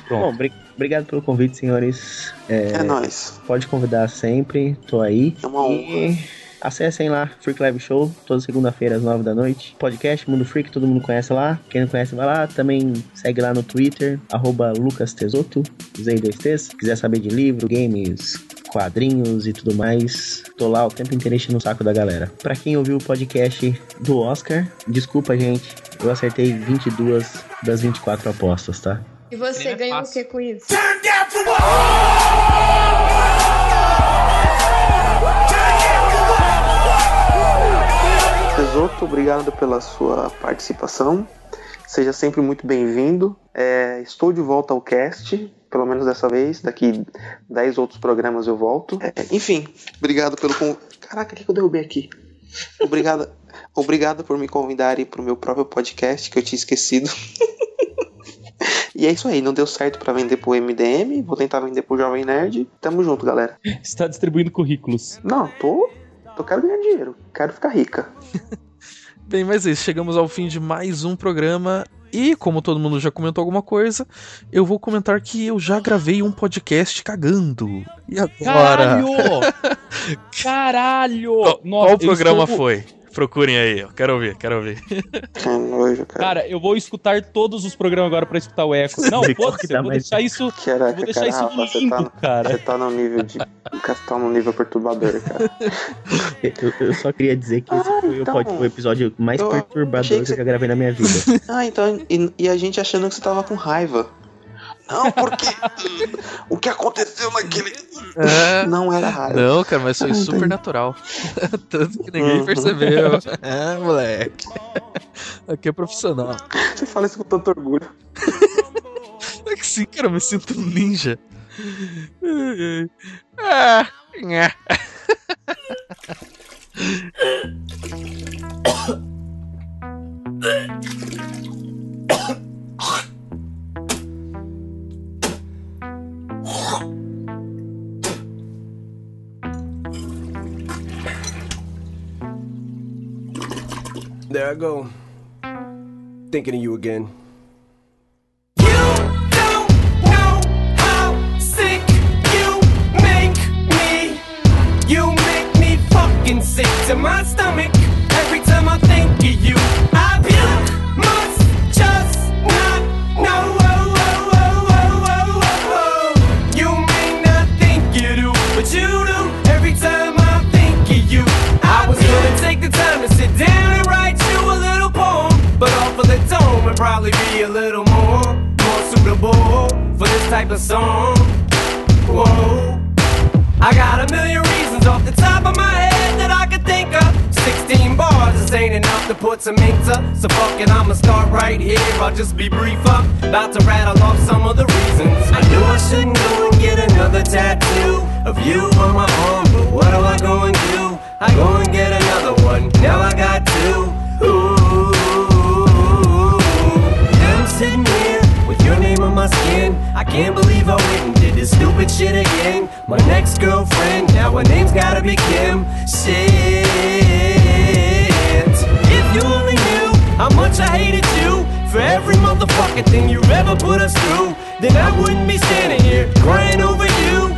Bom, obrigado pelo convite, senhores. É, É, nóis. Pode convidar sempre, tô aí. É uma E acessem lá, Freak Live Show, toda segunda-feira às nove da noite. Podcast Mundo Freak, todo mundo conhece lá. Quem não conhece, vai lá. Também segue lá no Twitter, arroba Lucas Tesoto, usei dois T's. Se quiser saber de livro, games, quadrinhos e tudo mais, tô lá o tempo inteiro enchendo o saco da galera. Pra quem ouviu o podcast do Oscar, desculpa, gente, eu acertei 22 das 24 apostas, tá? E você ganhou o que com isso? Tesoto, obrigado pela sua participação. Seja sempre muito bem-vindo. É, estou de volta ao cast, pelo menos dessa vez. Daqui 10 outros programas eu volto. É, enfim, obrigado pelo con... Caraca, o que que eu derrubei aqui? Obrigado, obrigado por me convidarem para o meu próprio podcast, que eu tinha esquecido. e é isso aí, não deu certo para vender pro MDM, vou tentar vender pro Jovem Nerd. Tamo junto, galera. Está distribuindo currículos. Não, tô. Eu quero ganhar dinheiro, quero ficar rica. Bem, mas é isso. Chegamos ao fim de mais um programa. E, como todo mundo já comentou alguma coisa, eu vou comentar que eu já gravei um podcast cagando. E agora? Caralho! Caralho! Qual, Nossa, qual programa estou- foi? Procurem aí, ó. Quero ouvir, quero ouvir. Que nojo, cara. Cara, eu vou escutar todos os programas agora pra escutar o eco. Não, dá eu vou deixar isso. Caraca, eu vou deixar cara, isso Rafa, você tá, cara. Você tá num nível de. Você tá num nível perturbador, cara. Eu, eu só queria dizer que esse foi o então. pod- o episódio mais Eu perturbador que que, eu já gravei na minha vida. Ah, então. E, e a gente achando que você tava com raiva. Não, porque. o que aconteceu naquele. É. Não era raiva. Não, cara, mas foi Ah, super natural. Tanto que ninguém Uhum. percebeu. É, moleque. Aqui é profissional. Você fala isso com tanto orgulho. É que sim, cara, eu me sinto um ninja. Ah, nhé. There I go. Thinking of you again. You know how sick you make me. You make me fucking sick to my stomach. Every time I think of you, probably be a little more, more suitable for this type of song. Whoa. I got a million reasons off the top of my head that I could think of. 16 bars just ain't enough to put some ink to. So fucking I'ma start right here. I'll just be brief up. About to rattle off some of the reasons. I knew I shouldn't go and get another tattoo. of you on my arm. But what do I go and do? I go and get another one. Now I got two. On my skin. I can't believe I went and did this stupid shit again. My next girlfriend, now her name's gotta be Kim. Shit. If you only knew how much I hated you for every motherfucking thing you ever put us through, then I wouldn't be standing here crying over you.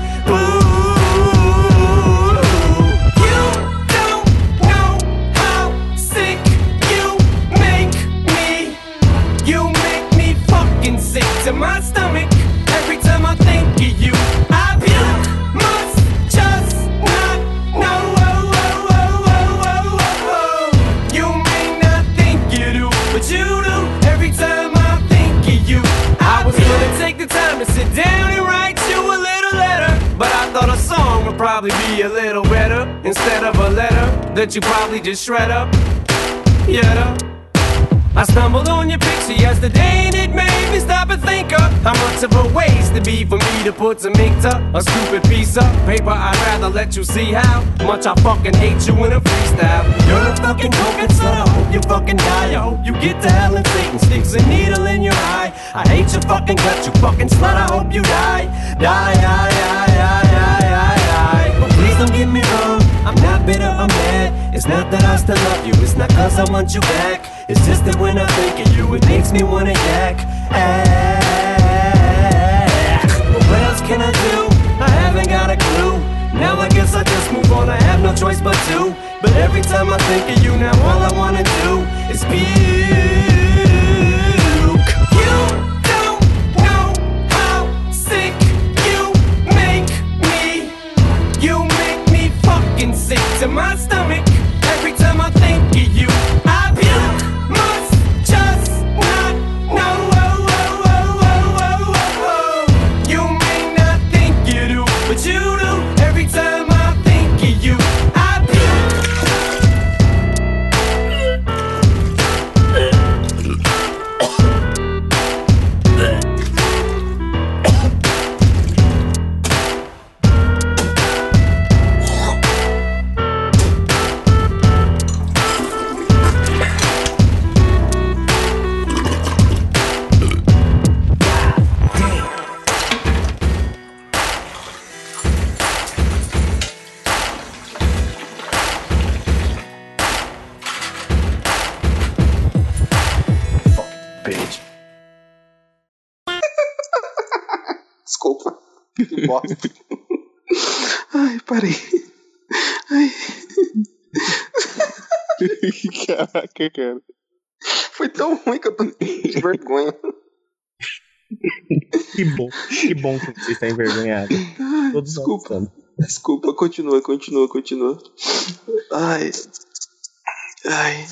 To my stomach every time I think of you. I puke, must just not know. Oh, oh, oh, oh, oh, oh, oh. You may not think you do, but you do every time I think of you. I was gonna take the time to sit down and write you a little letter, but I thought a song would probably be a little better instead of a letter that you probably just shred up. Yeah. I stumbled on your picture yesterday and it made me stop and think of how much of a waste it'd be for me to put some ink to a stupid piece of paper. I'd rather let you see how much I fucking hate you in a freestyle. You're a fucking coke slut. I hope you fucking die. I hope you get to hell and Satan sticks a needle in your eye. I hate your fucking guts, you fucking slut. I hope you die. Die, die, die, die, die, die, die. But please don't get me wrong. I'm not bitter, I'm mad. It's not that I still love you, it's not cause I want you back. It's just that when I think of you, it makes me wanna yak. Ah. What else can I do? I haven't got a clue. Now I guess I just move on, I have no choice but to. But every time I think of you, now all I wanna do is puke. You don't know how bosta. Ai, parei. Ai. Caraca, cara. Foi tão ruim que eu tô de vergonha. Que bom, que bom que você está envergonhado. Ai, Todos desculpa. Desculpa, continua, continua, continua. Ai. Ai.